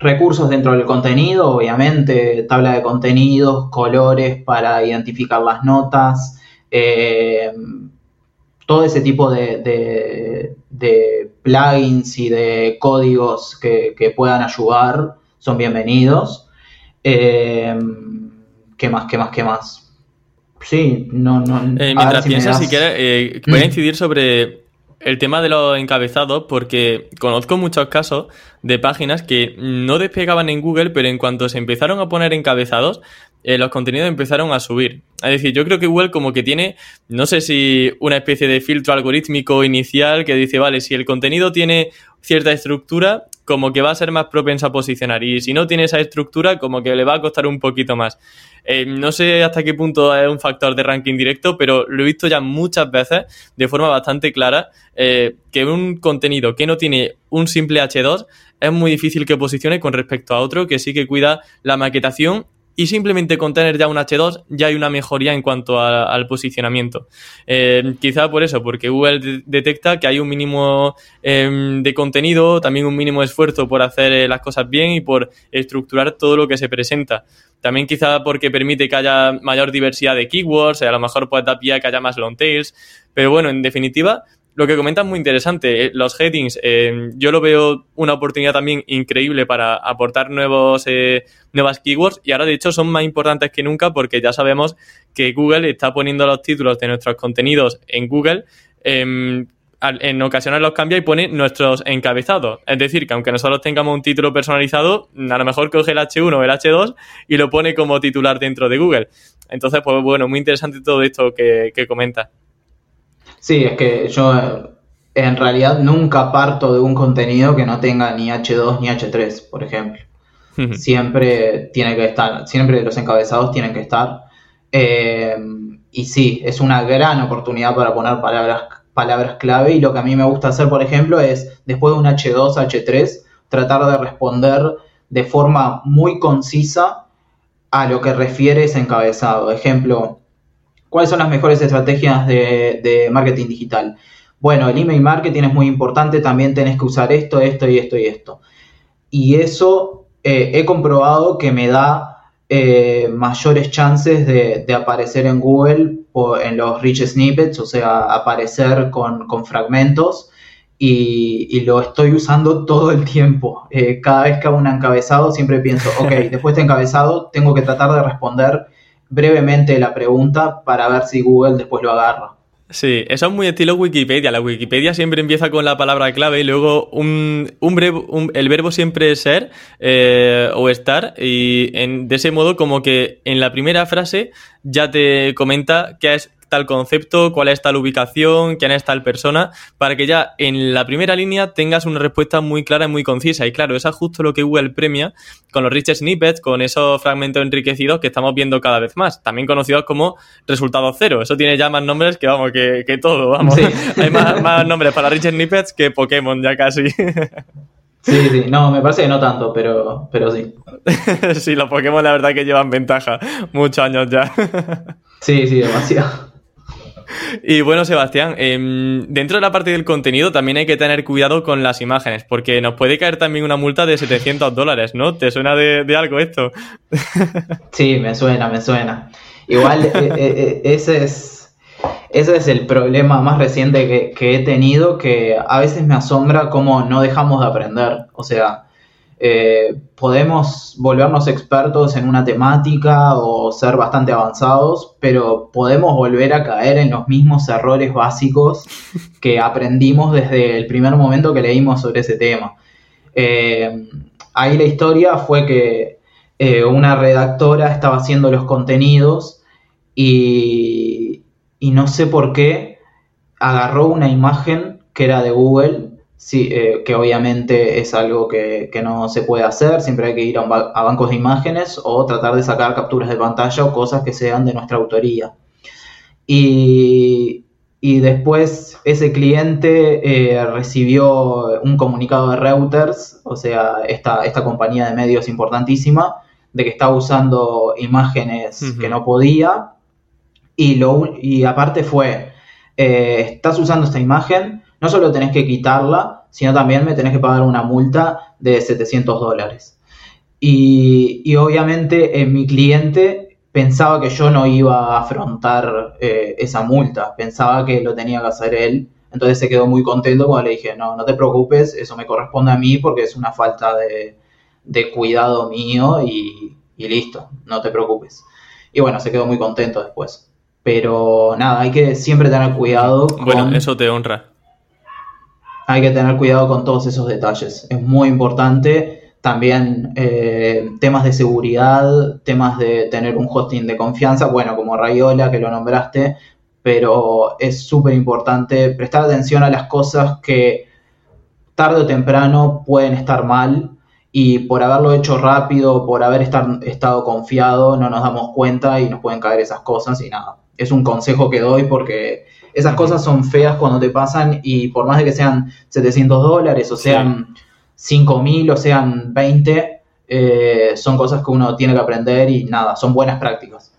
[SPEAKER 2] recursos dentro del contenido, obviamente, tabla de contenidos, colores para identificar las notas, eh, todo ese tipo de, plugins y de códigos que, que puedan ayudar son bienvenidos. Eh, ¿Qué más, qué más, qué más? Sí, no, no.
[SPEAKER 1] Eh, mientras piensas, si, quieres, eh, voy a mm. incidir sobre el tema de los encabezados porque conozco muchos casos de páginas que no despegaban en Google, pero en cuanto se empezaron a poner encabezados, eh, los contenidos empezaron a subir. Es decir, yo creo que Google como que tiene, no sé si una especie de filtro algorítmico inicial que dice, vale, si el contenido tiene cierta estructura, como que va a ser más propenso a posicionar. Y si no tiene esa estructura, como que le va a costar un poquito más. Eh, no sé hasta qué punto es un factor de ranking directo, pero lo he visto ya muchas veces de forma bastante clara eh, que un contenido que no tiene un simple H2 es muy difícil que posicione con respecto a otro que sí que cuida la maquetación y simplemente con tener ya un H2 ya hay una mejoría en cuanto al posicionamiento. Eh, quizá por eso, porque Google detecta que hay un mínimo em, de contenido, también un mínimo esfuerzo por hacer eh, las cosas bien y por estructurar todo lo que se presenta. También quizá porque permite que haya mayor diversidad de keywords, a lo mejor puede dar pie a que haya más long tails, pero bueno, en definitiva, lo que comentas es muy interesante. Eh, los headings, eh, yo lo veo una oportunidad también increíble para aportar nuevos, eh, nuevas keywords y ahora de hecho son más importantes que nunca porque ya sabemos que Google está poniendo los títulos de nuestros contenidos en Google. Em, en ocasiones los cambia y pone nuestros encabezados. Es decir, que aunque nosotros tengamos un título personalizado, a lo mejor coge el H1 o el H2 y lo pone como titular dentro de Google. Entonces, pues bueno, muy interesante todo esto que, que comenta.
[SPEAKER 2] Sí, es que yo eh, en realidad nunca parto de un contenido que no tenga ni H2 ni H3, por ejemplo. siempre tiene que estar, siempre los encabezados tienen que estar. Eh, y sí, es una gran oportunidad para poner palabras, palabras clave. Y lo que a mí me gusta hacer, por ejemplo, es después de un H2, H3, tratar de responder de forma muy concisa a lo que refiere ese encabezado. Ejemplo, ¿Cuáles son las mejores estrategias de, marketing digital? Bueno, el email marketing es muy importante, también tenés que usar esto, esto y esto y esto. Y eso eh, he comprobado que me da eh, mayores chances de, aparecer en Google en los rich snippets, o sea, aparecer con, fragmentos. Y, lo estoy usando todo el tiempo. Eh, cada vez que hago un encabezado siempre pienso, ok, después de encabezado tengo que tratar de responder brevemente la pregunta para ver si Google después lo agarra.
[SPEAKER 1] Sí, eso es muy estilo Wikipedia. La Wikipedia siempre empieza con la palabra clave y luego un, el verbo siempre es ser eh, o estar y en, de ese modo como que en la primera frase ya te comenta qué es tal concepto, cuál es tal ubicación, quién es tal persona, para que ya en la primera línea tengas una respuesta muy clara y muy concisa. Y claro, eso es justo lo que Google premia con los rich snippets, con esos fragmentos enriquecidos que estamos viendo cada vez más, también conocidos como resultado cero. Eso tiene ya más nombres que, vamos, que, todo, vamos. Hay más, nombres para rich snippets que Pokémon ya casi.
[SPEAKER 2] Sí, sí, no, me parece que no tanto, pero, pero sí.
[SPEAKER 1] sí, los Pokémon la verdad que llevan ventaja, muchos años ya.
[SPEAKER 2] sí, sí, demasiado.
[SPEAKER 1] Y bueno, Sebastián, em, dentro de la parte del contenido también hay que tener cuidado con las imágenes, porque nos puede caer también una multa de 700 dólares, ¿no? ¿Te suena de, algo esto?
[SPEAKER 2] Sí, me suena, me suena. Igual eh, eh, eh, ese es, ese es el problema más reciente que, que he tenido, que a veces me asombra cómo no dejamos de aprender. O sea, eh, podemos volvernos expertos en una temática o ser bastante avanzados, pero podemos volver a caer en los mismos errores básicos que aprendimos desde el primer momento que leímos sobre ese tema. Eh, ahí la historia fue que eh, una redactora estaba haciendo los contenidos y, y no sé por qué agarró una imagen que era de Google Sí, eh, que obviamente es algo que, no se puede hacer, siempre hay que ir a, bancos de imágenes o tratar de sacar capturas de pantalla o cosas que sean de nuestra autoría. Y, después ese cliente eh, recibió un comunicado de Reuters, o sea, esta, esta compañía de medios importantísima, de que estaba usando imágenes que no podía. Y, lo, y aparte fue, eh, estás usando esta imagen, no solo tenés que quitarla, sino también me tenés que pagar una multa de 700 dólares. Y, obviamente eh, mi cliente pensaba que yo no iba a afrontar eh, esa multa, pensaba que lo tenía que hacer él. Entonces se quedó muy contento cuando le dije, no, no te preocupes, eso me corresponde a mí porque es una falta de, cuidado mío y, y, listo, no te preocupes. Y bueno, se quedó muy contento después. Pero nada, hay que siempre tener cuidado.
[SPEAKER 1] Bueno, eso te honra
[SPEAKER 2] hay que tener cuidado con todos esos detalles. Es muy importante también eh, temas de seguridad, temas de tener un hosting de confianza, bueno, como Rayola que lo nombraste, pero es súper importante prestar atención a las cosas que tarde o temprano pueden estar mal y por haberlo hecho rápido, por haber estado confiado, no nos damos cuenta y nos pueden caer esas cosas y nada. Es un consejo que doy porque esas cosas son feas cuando te pasan y por más de que sean 700 dólares o sean 5.000 o sean 20, eh, son cosas que uno tiene que aprender y nada, son buenas prácticas.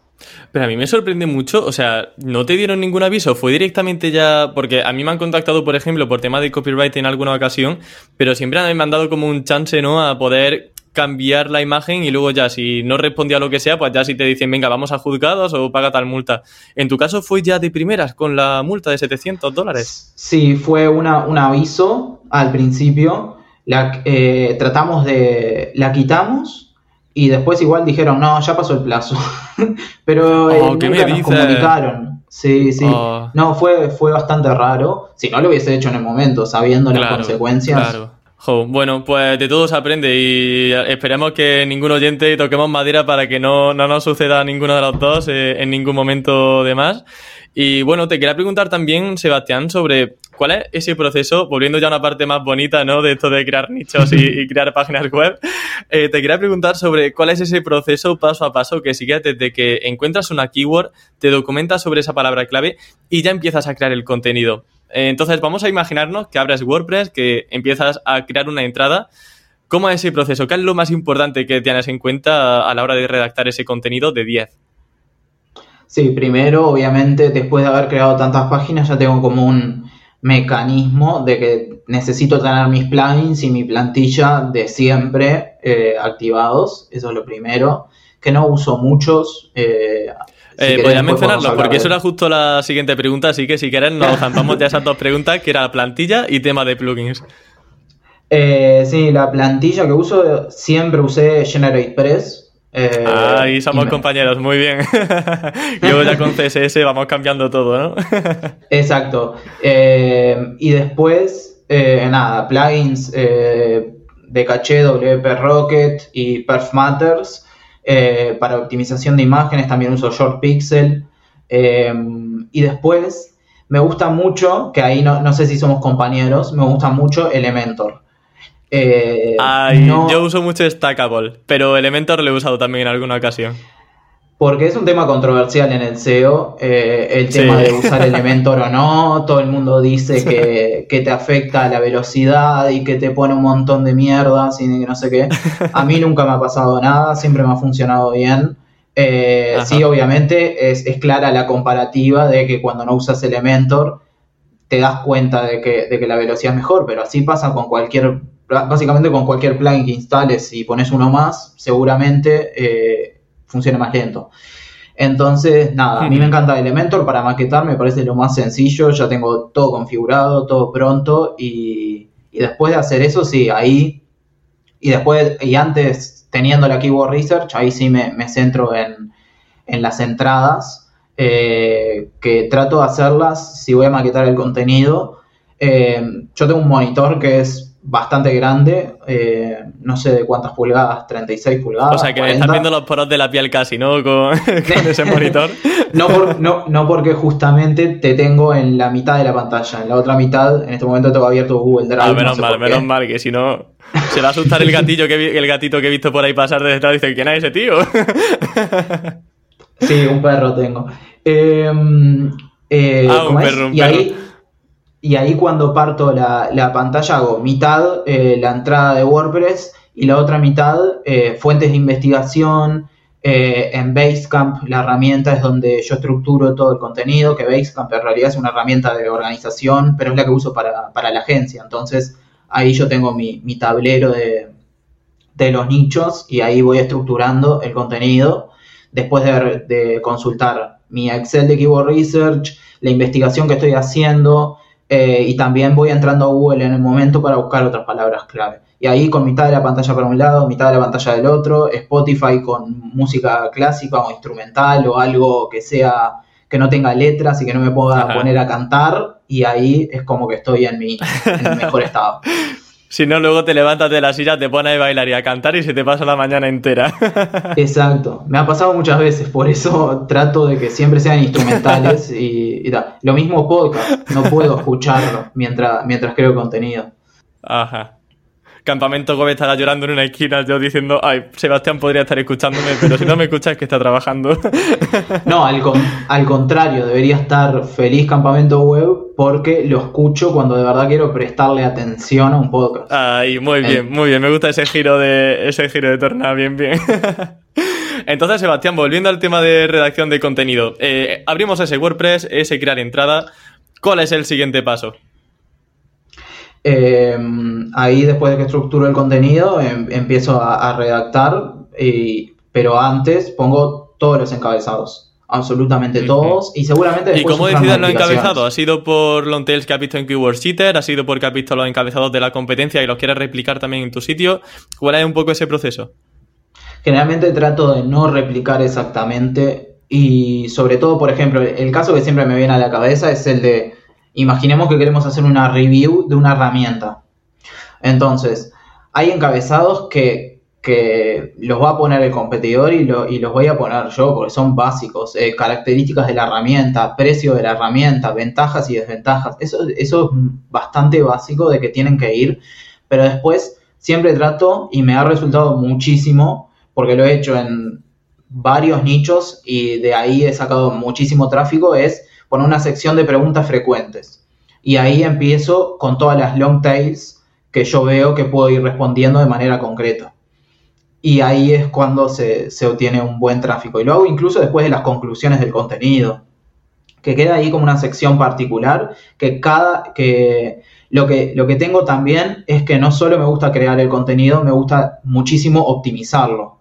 [SPEAKER 1] Pero a mí me sorprende mucho, o sea, ¿no te dieron ningún aviso? ¿Fue directamente ya...? Porque a mí me han contactado, por ejemplo, por tema de copyright en alguna ocasión, pero siempre me han dado como un chance, ¿no? A poder cambiar la imagen y luego ya si no respondía a lo que sea, pues ya si te dicen, venga, vamos a juzgados o paga tal multa. ¿En tu caso fue ya de primeras con la multa de 700 dólares?
[SPEAKER 2] Sí, fue una, un aviso al principio. La, eh, tratamos de... La quitamos y después igual dijeron, no, ya pasó el plazo. Pero
[SPEAKER 1] oh, ¿qué me nos
[SPEAKER 2] comunicaron. Sí, sí. Oh. No, fue, fue bastante raro. Si no lo hubiese hecho en el momento, sabiendo las consecuencias. Claro
[SPEAKER 1] bueno, pues de todo se aprende y esperemos que ningún oyente toquemos madera para que no, no nos suceda a ninguno de los dos eh, en ningún momento de más. Y bueno, te quería preguntar también, Sebastián, sobre cuál es ese proceso, volviendo ya a una parte más bonita, ¿no? De esto de crear nichos y, crear páginas web. Eh, te quería preguntar sobre cuál es ese proceso paso a paso que sigues desde que encuentras una keyword, te documentas sobre esa palabra clave y ya empiezas a crear el contenido. Entonces, vamos a imaginarnos que abres WordPress, que empiezas a crear una entrada. ¿Cómo es ese proceso? ¿Qué es lo más importante que tienes en cuenta a la hora de redactar ese contenido de 10?
[SPEAKER 2] Sí, primero, obviamente, después de haber creado tantas páginas, ya tengo como un mecanismo de que necesito tener mis plugins y mi plantilla de siempre eh, activados. Eso es lo primero. Que no uso muchos. Eh,
[SPEAKER 1] eh, voy a mencionarlo, porque eso era justo la siguiente pregunta, así que si quieres nos zampamos de esas dos preguntas, que era la plantilla y tema de plugins.
[SPEAKER 2] Eh, sí, la plantilla que uso, siempre usé GeneratePress.
[SPEAKER 1] Eh, Ahí somos compañeros, muy bien. Luego ya con CSS vamos cambiando todo, ¿no?
[SPEAKER 2] Exacto. Eh, y después, nada, plugins de caché, WP Rocket y Perf Matters. Eh, para optimización de imágenes también uso Short Pixel. Eh, y después me gusta mucho, que ahí no, sé si somos compañeros, me gusta mucho Elementor.
[SPEAKER 1] Eh, yo uso mucho Stackable, pero Elementor lo he usado también en alguna ocasión.
[SPEAKER 2] Porque es un tema controversial en el SEO, eh, el tema de usar Elementor o no. Todo el mundo dice que, te afecta la velocidad y que te pone un montón de mierdas y no sé qué. A mí nunca me ha pasado nada, siempre me ha funcionado bien. Eh, sí, obviamente es, clara la comparativa de que cuando no usas Elementor te das cuenta de que, de que la velocidad es mejor, pero así pasa con cualquier, básicamente con cualquier plugin que instales y pones uno más, seguramente eh, funcione más lento. Entonces, nada, a mí me encanta Elementor para maquetar, me parece lo más sencillo, ya tengo todo configurado, todo pronto y, después de hacer eso, sí, ahí, y después, y antes teniendo la Keyword Research, ahí sí me, centro en, las entradas, eh, que trato de hacerlas si voy a maquetar el contenido. Eh, yo tengo un monitor que es bastante grande, eh, no sé de cuántas pulgadas, 36 pulgadas.
[SPEAKER 1] O sea, que estás viendo los poros de la piel casi, ¿no? Con, ese monitor.
[SPEAKER 2] no, no, no, porque justamente te tengo en la mitad de la pantalla, en la otra mitad, en este momento tengo abierto Google Drive.
[SPEAKER 1] Ah, menos mal, menos mal, que si no se va a asustar el gatillo que el gatito que he visto por ahí pasar desde detrás y dice, ¿quién es ese tío?
[SPEAKER 2] sí, un perro tengo. Em, eh, ah, un perro, un y perro. Ahí, y ahí cuando parto la, pantalla hago mitad eh, la entrada de WordPress y la otra mitad eh, fuentes de investigación. Eh, en Basecamp la herramienta es donde yo estructuro todo el contenido, que Basecamp en realidad es una herramienta de organización, pero es la que uso para, la agencia. Entonces ahí yo tengo mi, tablero de, de, los nichos y ahí voy estructurando el contenido. Después de, de consultar mi Excel de Keyword Research, la investigación que estoy haciendo, eh, y también voy entrando a Google en el momento para buscar otras palabras clave. Y ahí con mitad de la pantalla para un lado, mitad de la pantalla del otro, Spotify con música clásica o instrumental o algo que sea que no tenga letras y que no me pueda poner a cantar y ahí es como que estoy en mi, mejor estado.
[SPEAKER 1] Si no, luego te levantas de la silla, te pones a bailar y a cantar y se te pasa la mañana entera.
[SPEAKER 2] Exacto. Me ha pasado muchas veces, por eso trato de que siempre sean instrumentales y, tal. Lo mismo podcast, no puedo escucharlo mientras, mientras creo contenido.
[SPEAKER 1] Ajá. Campamento Gobe estará llorando en una esquina, yo diciendo, ay, Sebastián podría estar escuchándome, pero si no me escuchas es que está trabajando.
[SPEAKER 2] No, al, al contrario, debería estar feliz Campamento Web porque lo escucho cuando de verdad quiero prestarle atención a un podcast.
[SPEAKER 1] Ay, muy bien, muy bien, me gusta ese giro de, ese giro de tornada, bien, bien. Entonces, Sebastián, volviendo al tema de redacción de contenido, eh, abrimos ese WordPress, ese crear entrada. ¿Cuál es el siguiente paso?
[SPEAKER 2] Em, ahí después de que estructuro el contenido em, empiezo a, redactar, pero antes pongo todos los encabezados. Absolutamente todos. Y seguramente
[SPEAKER 1] ¿Y cómo decides los encabezados? ¿Ha sido por long tails que has visto en Keyword Cheater? ¿Ha sido porque has visto los encabezados de la competencia y los quieres replicar también en tu sitio? ¿Cuál es un poco ese proceso?
[SPEAKER 2] Generalmente trato de no replicar exactamente. Y sobre todo, por ejemplo, el caso que siempre me viene a la cabeza es el de Imaginemos que queremos hacer una review de una herramienta. Entonces, hay encabezados que, que los va a poner el competidor y, y, los voy a poner yo porque son básicos. Eh, características de la herramienta, precio de la herramienta, ventajas y desventajas. Eso, eso es bastante básico de que tienen que ir. Pero después siempre trato y me ha resultado muchísimo porque lo he hecho en varios nichos y de ahí he sacado muchísimo tráfico. Es con una sección de preguntas frecuentes. Y ahí empiezo con todas las long tails que yo veo que puedo ir respondiendo de manera concreta. Y ahí es cuando se, obtiene un buen tráfico. Y lo hago incluso después de las conclusiones del contenido. Que queda ahí como una sección particular. Que cada. que lo que, lo que tengo también es que no solo me gusta crear el contenido, me gusta muchísimo optimizarlo.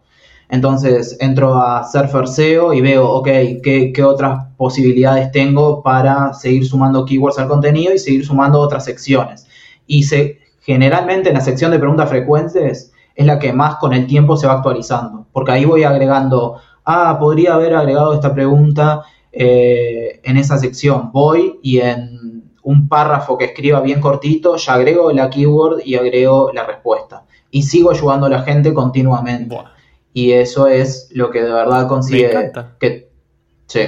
[SPEAKER 2] Entonces entro a Surfer SEO y veo, ok, ¿qué, otras posibilidades tengo para seguir sumando keywords al contenido y seguir sumando otras secciones. Y se, generalmente en la sección de preguntas frecuentes es la que más con el tiempo se va actualizando, porque ahí voy agregando, ah, podría haber agregado esta pregunta eh, en esa sección. Voy y en un párrafo que escriba bien cortito, ya agrego la keyword y agrego la respuesta. Y sigo ayudando a la gente continuamente. Y eso es lo que de verdad consigue que... Sí.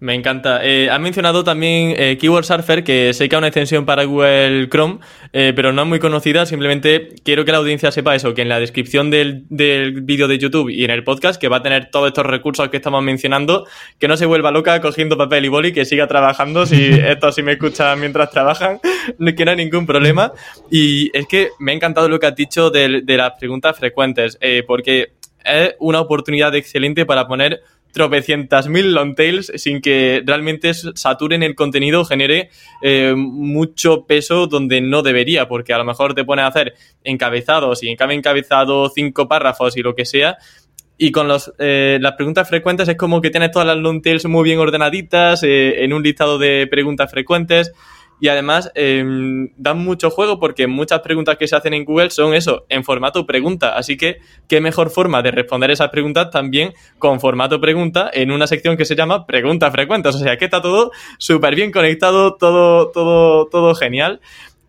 [SPEAKER 1] Me encanta. Eh, has mencionado también eh, Keyword Surfer, que sé que es una extensión para Google Chrome, eh, pero no es muy conocida. Simplemente quiero que la audiencia sepa eso, que en la descripción del, del vídeo de YouTube y en el podcast, que va a tener todos estos recursos que estamos mencionando, que no se vuelva loca cogiendo papel y boli, que siga trabajando. Si esto si me escuchan mientras trabajan, que no hay ningún problema. Y es que me ha encantado lo que has dicho de, de las preguntas frecuentes, porque es una oportunidad excelente para poner tropecientas mil long tails sin que realmente saturen el contenido, genere eh, mucho peso donde no debería, porque a lo mejor te pone a hacer encabezados y en cada encabezado cinco párrafos y lo que sea. Y con los, eh, las preguntas frecuentes es como que tienes todas las long tails muy bien ordenaditas eh, en un listado de preguntas frecuentes y además em, dan mucho juego porque muchas preguntas que se hacen en Google son eso, en formato pregunta. Así que, qué mejor forma de responder esas preguntas también con formato pregunta en una sección que se llama preguntas frecuentes. O sea, que está todo súper bien conectado, todo, todo, todo genial.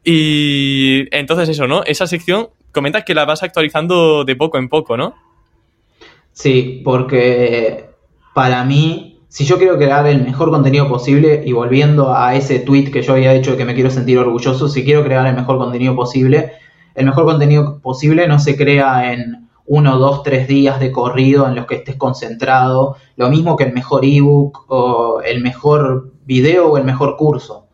[SPEAKER 1] Y entonces eso, ¿no? Esa sección, comentas que la vas actualizando de poco en poco, ¿no?
[SPEAKER 2] Sí, porque para mí si yo quiero crear el mejor contenido posible, y volviendo a ese tweet que yo había hecho de que me quiero sentir orgulloso, si quiero crear el mejor contenido posible, el mejor contenido posible no se crea en uno, dos, tres días de corrido en los que estés concentrado, lo mismo que el mejor ebook o el mejor video o el mejor curso.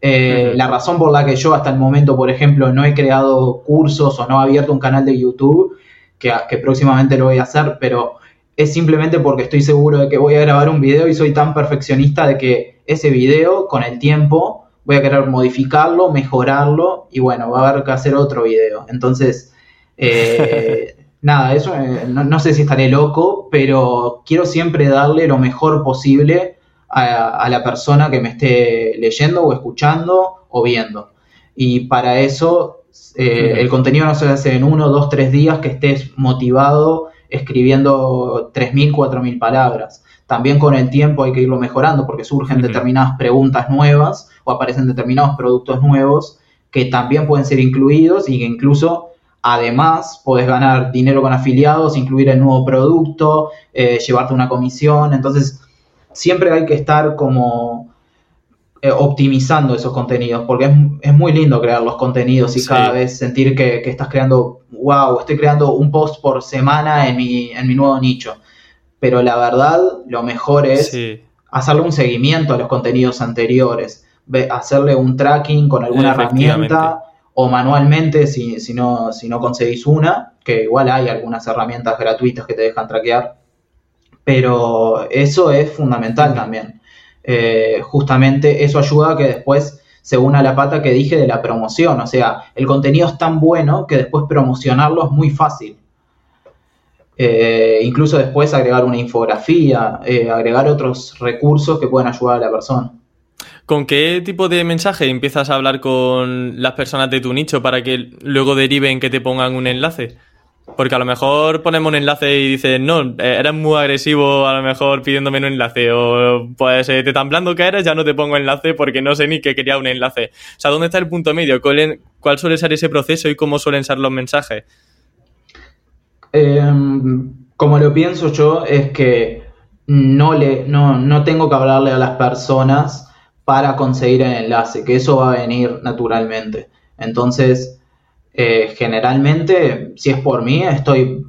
[SPEAKER 2] Eh, la razón por la que yo hasta el momento, por ejemplo, no he creado cursos o no he abierto un canal de YouTube, que, que próximamente lo voy a hacer, pero es simplemente porque estoy seguro de que voy a grabar un video y soy tan perfeccionista de que ese video con el tiempo voy a querer modificarlo, mejorarlo y bueno, va a haber que hacer otro video. Entonces, eh, nada, eso eh, no, sé si estaré loco, pero quiero siempre darle lo mejor posible a, la persona que me esté leyendo o escuchando o viendo. Y para eso eh, el contenido no se hace en uno, dos, tres días que estés motivado escribiendo 3.000, 4.000 palabras. También con el tiempo hay que irlo mejorando porque surgen determinadas preguntas nuevas o aparecen determinados productos nuevos que también pueden ser incluidos y que incluso además podés ganar dinero con afiliados, incluir el nuevo producto, eh, llevarte una comisión. Entonces, siempre hay que estar como eh, optimizando esos contenidos, porque es, muy lindo crear los contenidos y cada vez sentir que, estás creando, wow, estoy creando un post por semana en mi, en mi nuevo nicho. Pero la verdad, lo mejor es hacerle un seguimiento a los contenidos anteriores, hacerle un tracking con alguna herramienta o manualmente si, si, no, si no conseguís una, que igual hay algunas herramientas gratuitas que te dejan traquear, pero eso es fundamental también. Eh, justamente eso ayuda a que después se una la pata que dije de la promoción. O sea, el contenido es tan bueno que después promocionarlo es muy fácil. Eh, incluso después agregar una infografía, eh, agregar otros recursos que pueden ayudar a la persona.
[SPEAKER 1] ¿Con qué tipo de mensaje empiezas a hablar con las personas de tu nicho para que luego deriven que te pongan un enlace? Porque a lo mejor ponemos un enlace y dices, no, eh, eres muy agresivo a lo mejor pidiéndome un enlace. O pues eh, te tan blando que eres, ya no te pongo enlace porque no sé ni que quería un enlace. O sea, ¿dónde está el punto medio? ¿Cuál, suele ser ese proceso y cómo suelen ser los mensajes?
[SPEAKER 2] Em, como lo pienso yo, es que no, le, no, no tengo que hablarle a las personas para conseguir el enlace, que eso va a venir naturalmente. Entonces, eh, generalmente, si es por mí, estoy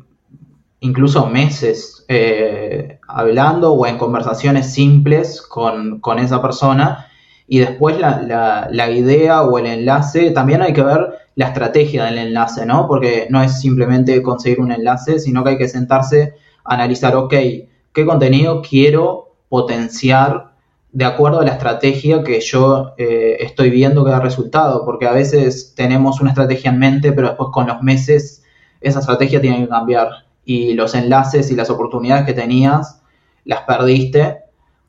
[SPEAKER 2] incluso meses eh, hablando o en conversaciones simples con, esa persona y después la, la, idea o el enlace, también hay que ver la estrategia del enlace, ¿no? Porque no es simplemente conseguir un enlace, sino que hay que sentarse analizar, ok, ¿qué contenido quiero potenciar de acuerdo a la estrategia que yo eh, estoy viendo que da resultado, porque a veces tenemos una estrategia en mente, pero después con los meses esa estrategia tiene que cambiar y los enlaces y las oportunidades que tenías las perdiste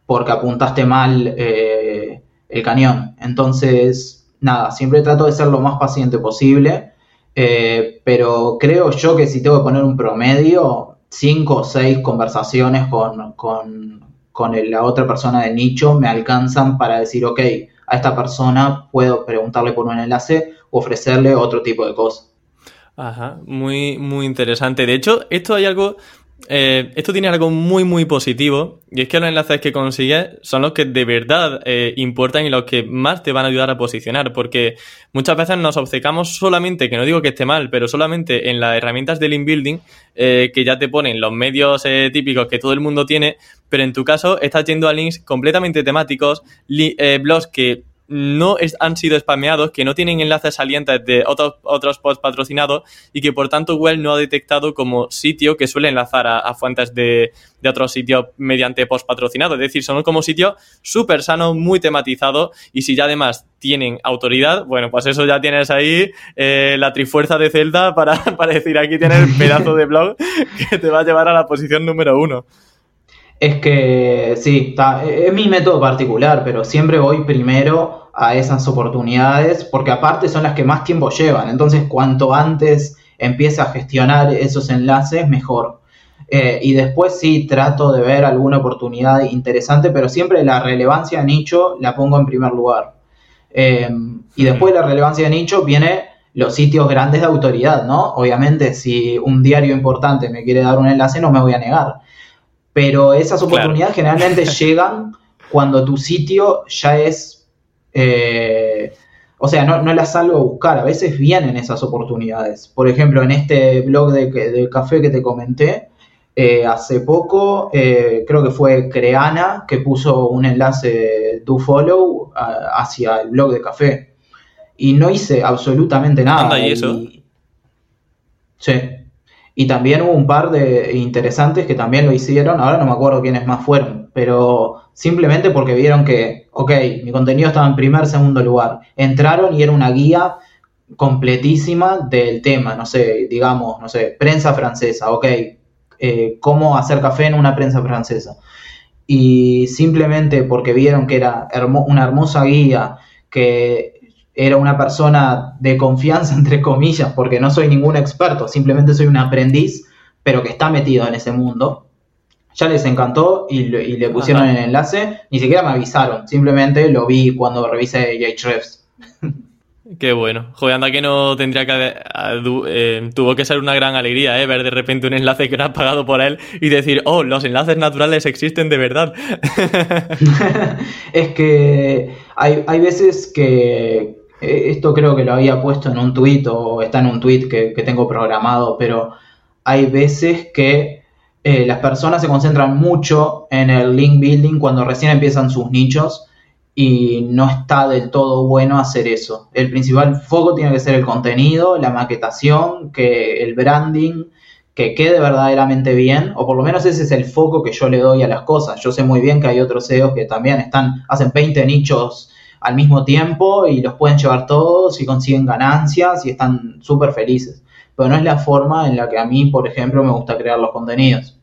[SPEAKER 2] porque apuntaste mal eh, el cañón. Entonces, nada, siempre trato de ser lo más paciente posible, eh, pero creo yo que si tengo que poner un promedio, cinco o seis conversaciones con, con con la otra persona de nicho me alcanzan para decir, ok, a esta persona puedo preguntarle por un enlace o ofrecerle otro tipo de cosas.
[SPEAKER 1] Ajá, muy, muy interesante. De hecho, esto hay algo eh, esto tiene algo muy, muy positivo y es que los enlaces que consigues son los que de verdad eh, importan y los que más te van a ayudar a posicionar, porque muchas veces nos obcecamos solamente, que no digo que esté mal, pero solamente en las herramientas de link building eh, que ya te ponen los medios típicos que todo el mundo tiene, pero en tu caso estás yendo a links completamente temáticos, blogs que no han sido spameados, que no tienen enlaces salientes de otros, otros posts patrocinados y que por tanto Google no ha detectado como sitio que suele enlazar a, fuentes de, de, otros sitios mediante post patrocinados. Es decir, son como sitios súper sanos, muy tematizados y si ya además tienen autoridad, bueno, pues eso ya tienes ahí eh, la trifuerza de Zelda para, para decir aquí tienes el pedazo de blog que te va a llevar a la posición número uno.
[SPEAKER 2] Es que sí, es mi método particular, pero siempre voy primero a esas oportunidades porque aparte son las que más tiempo llevan. Entonces, cuanto antes empiece a gestionar esos enlaces, mejor. Eh, y después sí trato de ver alguna oportunidad interesante, pero siempre la relevancia de nicho la pongo en primer lugar. Eh, y después de la relevancia de nicho viene los sitios grandes de autoridad, ¿no? Obviamente, si un diario importante me quiere dar un enlace, no me voy a negar pero esas oportunidades generalmente llegan cuando tu sitio ya es... Eh, o sea, no, las salgo a buscar, a veces vienen esas oportunidades. Por ejemplo, en este blog de, café que te comenté, eh, hace poco, eh, creo que fue Creana que puso un enlace do follow hacia el blog de café. Y no hice absolutamente nada.
[SPEAKER 1] ¿y eso?
[SPEAKER 2] sí. Y también hubo un par de interesantes que también lo hicieron, ahora no me acuerdo quiénes más fueron, pero simplemente porque vieron que, ok, mi contenido estaba en primer, segundo lugar. Entraron y era una guía completísima del tema, no sé, digamos, no sé, prensa francesa, ok, eh, cómo hacer café en una prensa francesa. Y simplemente porque vieron que era una hermosa guía, que era una persona de confianza, entre comillas, porque no soy ningún experto, simplemente soy un aprendiz, pero que está metido en ese mundo. Ya les encantó y, le pusieron el enlace, ni siquiera me avisaron, simplemente lo vi cuando revisé Ahrefs.
[SPEAKER 1] Qué bueno. Joder, anda que no tendría que eh, tuvo que ser una gran alegría, ¿eh? Ver de repente un enlace que no has pagado por él y decir, oh, los enlaces naturales existen de verdad.
[SPEAKER 2] es que hay, hay, veces que. Eh, esto creo que lo había puesto en un tuit o está en un tuit que, tengo programado, pero hay veces que eh, las personas se concentran mucho en el link building cuando recién empiezan sus nichos y no está del todo bueno hacer eso. El principal foco tiene que ser el contenido, la maquetación, que el branding, que quede verdaderamente bien, o por lo menos ese es el foco que yo le doy a las cosas. Yo sé muy bien que hay otros CEOs que también están, hacen 20 nichos al mismo tiempo y los pueden llevar todos y consiguen ganancias y están súper felices. Pero no es la forma en la que a mí, por ejemplo, me gusta crear los contenidos.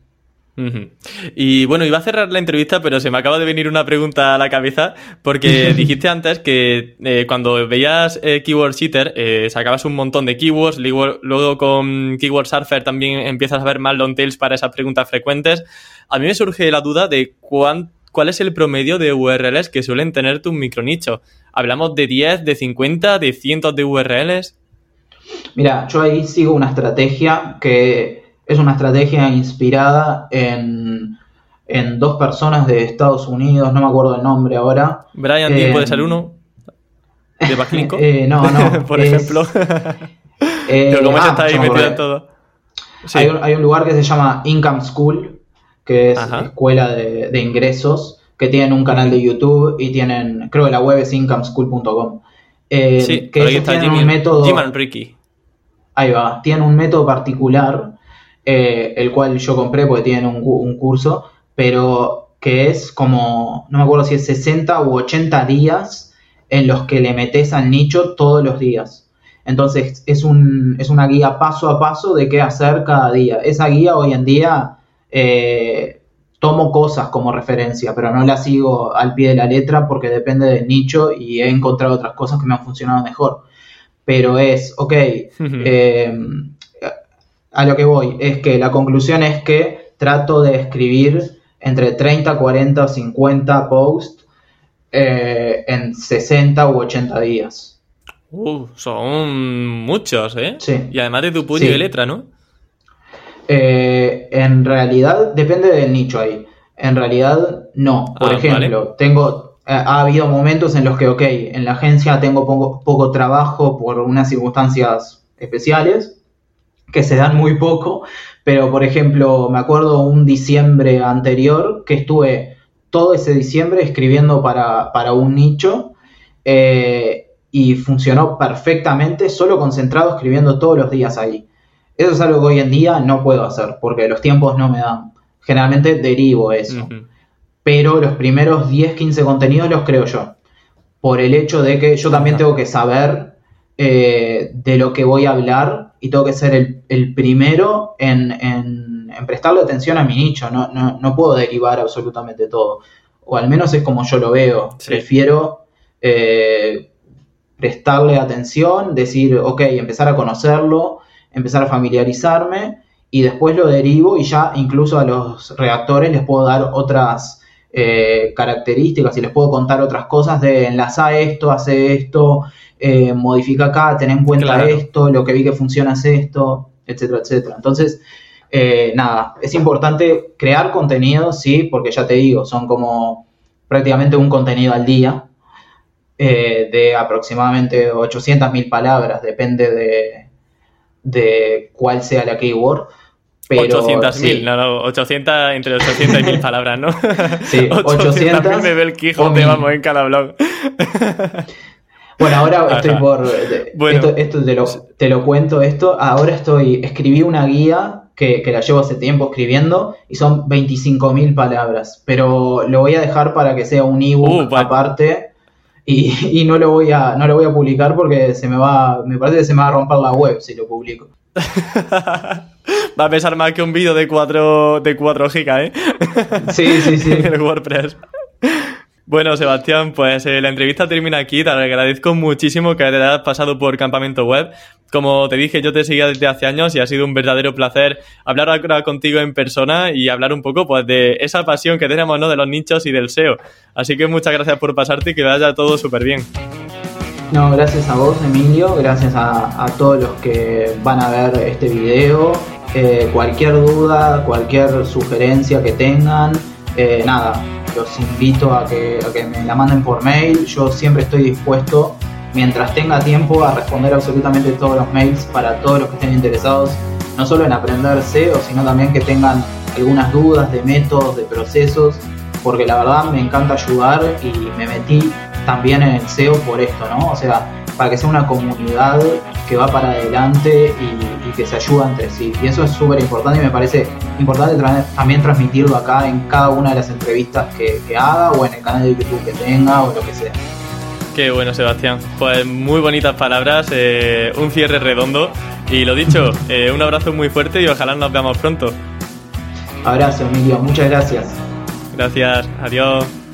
[SPEAKER 1] Y bueno, iba a cerrar la entrevista, pero se me acaba de venir una pregunta a la cabeza, porque dijiste antes que eh, cuando veías eh, Keyword Cheater eh, sacabas un montón de keywords, luego, con Keyword Surfer también empiezas a ver más long tails para esas preguntas frecuentes. A mí me surge la duda de cuál es el promedio de URLs que suelen tener tu micronicho. ¿Hablamos de 10, de 50, de cientos de URLs?
[SPEAKER 2] Mira, yo ahí sigo una estrategia que es una estrategia inspirada en, dos personas de Estados Unidos, no me acuerdo el nombre ahora.
[SPEAKER 1] Brian eh, puede ser uno. ¿De Baclinko?
[SPEAKER 2] Eh, no, no.
[SPEAKER 1] Por ejemplo.
[SPEAKER 2] eh, como ah, está ahí metido en todo. Hay, un, lugar que se llama Income School, que es escuela de, ingresos, que tienen un canal de YouTube y tienen, creo que la web es incomeschool.com.
[SPEAKER 1] Eh, sí, que está Jimmy, un método, Jim and Ricky.
[SPEAKER 2] Ahí va, tienen un método particular eh, el cual yo compré porque tienen un, curso, pero que es como, no me acuerdo si es 60 u 80 días en los que le metes al nicho todos los días. Entonces es, un, es una guía paso a paso de qué hacer cada día. Esa guía hoy en día eh, tomo cosas como referencia, pero no la sigo al pie de la letra porque depende del nicho y he encontrado otras cosas que me han funcionado mejor. Pero es, ok, a lo que voy es que la conclusión es que trato de escribir entre 30, 40 50 posts eh, en 60 u 80 días.
[SPEAKER 1] Uh, son muchos, ¿eh? Sí. Y además de tu puño y letra, ¿no?
[SPEAKER 2] Eh, en realidad, depende del nicho ahí. En realidad, no. Por ah, ejemplo, tengo. Eh, ha habido momentos en los que, ok, en la agencia tengo poco trabajo por unas circunstancias especiales que se dan muy poco, pero por ejemplo, me acuerdo un diciembre anterior que estuve todo ese diciembre escribiendo para, un nicho eh, y funcionó perfectamente, solo concentrado escribiendo todos los días ahí. Eso es algo que hoy en día no puedo hacer porque los tiempos no me dan. Generalmente derivo eso. Pero los primeros 10, 15 contenidos los creo yo. Por el hecho de que yo también tengo que saber eh, de lo que voy a hablar y tengo que ser el, primero en, prestarle atención a mi nicho. No, puedo derivar absolutamente todo. O al menos es como yo lo veo. Prefiero eh, prestarle atención, decir, ok, empezar a conocerlo, empezar a familiarizarme y después lo derivo y ya incluso a los redactores les puedo dar otras eh, características y les puedo contar otras cosas de enlazar esto, hace esto, eh, modifica acá, ten en cuenta esto, lo que vi que funciona es esto, etcétera, etcétera. Entonces, eh, nada, es importante crear contenido, sí, porque ya te digo, son como prácticamente un contenido al día, de aproximadamente 800.000 palabras, depende de, de cuál sea la keyword.
[SPEAKER 1] 800.000, no, no, 800, entre 800 y 1000 palabras, ¿no?
[SPEAKER 2] Sí, 800.
[SPEAKER 1] me ve el Quijote, vamos, en cada blog.
[SPEAKER 2] Bueno, ahora estoy por. Esto, te, lo, te, lo, cuento esto. Ahora estoy. Escribí una guía que, la llevo hace tiempo escribiendo y son 25.000 palabras. Pero lo voy a dejar para que sea un ebook uh, aparte. Y, no lo voy a no lo voy a publicar porque se me va me parece que se me va a romper la web si lo publico.
[SPEAKER 1] Va a pesar más que un vídeo de 4 de 4 gigas eh
[SPEAKER 2] sí sí sí.
[SPEAKER 1] El WordPress bueno, Sebastián, pues eh, la entrevista termina aquí. Te agradezco muchísimo que hayas pasado por Campamento Web. Como te dije, yo te seguía desde hace años y ha sido un verdadero placer hablar ahora contigo en persona y hablar un poco pues, de esa pasión que tenemos ¿no? de los nichos y del SEO. Así que muchas gracias por pasarte y que vaya todo súper bien.
[SPEAKER 2] No, gracias a vos, Emilio, gracias a, todos los que van a ver este video. Eh, cualquier duda, cualquier sugerencia que tengan, eh, nada, los invito a que, me la manden por mail. Yo siempre estoy dispuesto, mientras tenga tiempo, a responder absolutamente todos los mails para todos los que estén interesados, no solo en aprender SEO, sino también que tengan algunas dudas de métodos, de procesos, porque la verdad me encanta ayudar y me metí también en el SEO por esto, ¿no? O sea, para que sea una comunidad que va para adelante y, que se ayuda entre sí. Y eso es súper importante y me parece importante también transmitirlo acá en cada una de las entrevistas que, haga o en el canal de YouTube que tenga o lo que sea.
[SPEAKER 1] Qué bueno, Sebastián. Pues muy bonitas palabras, eh, un cierre redondo. Y lo dicho, eh, un abrazo muy fuerte y ojalá nos veamos pronto.
[SPEAKER 2] Abrazo, Emilio. Muchas gracias.
[SPEAKER 1] Gracias. Adiós.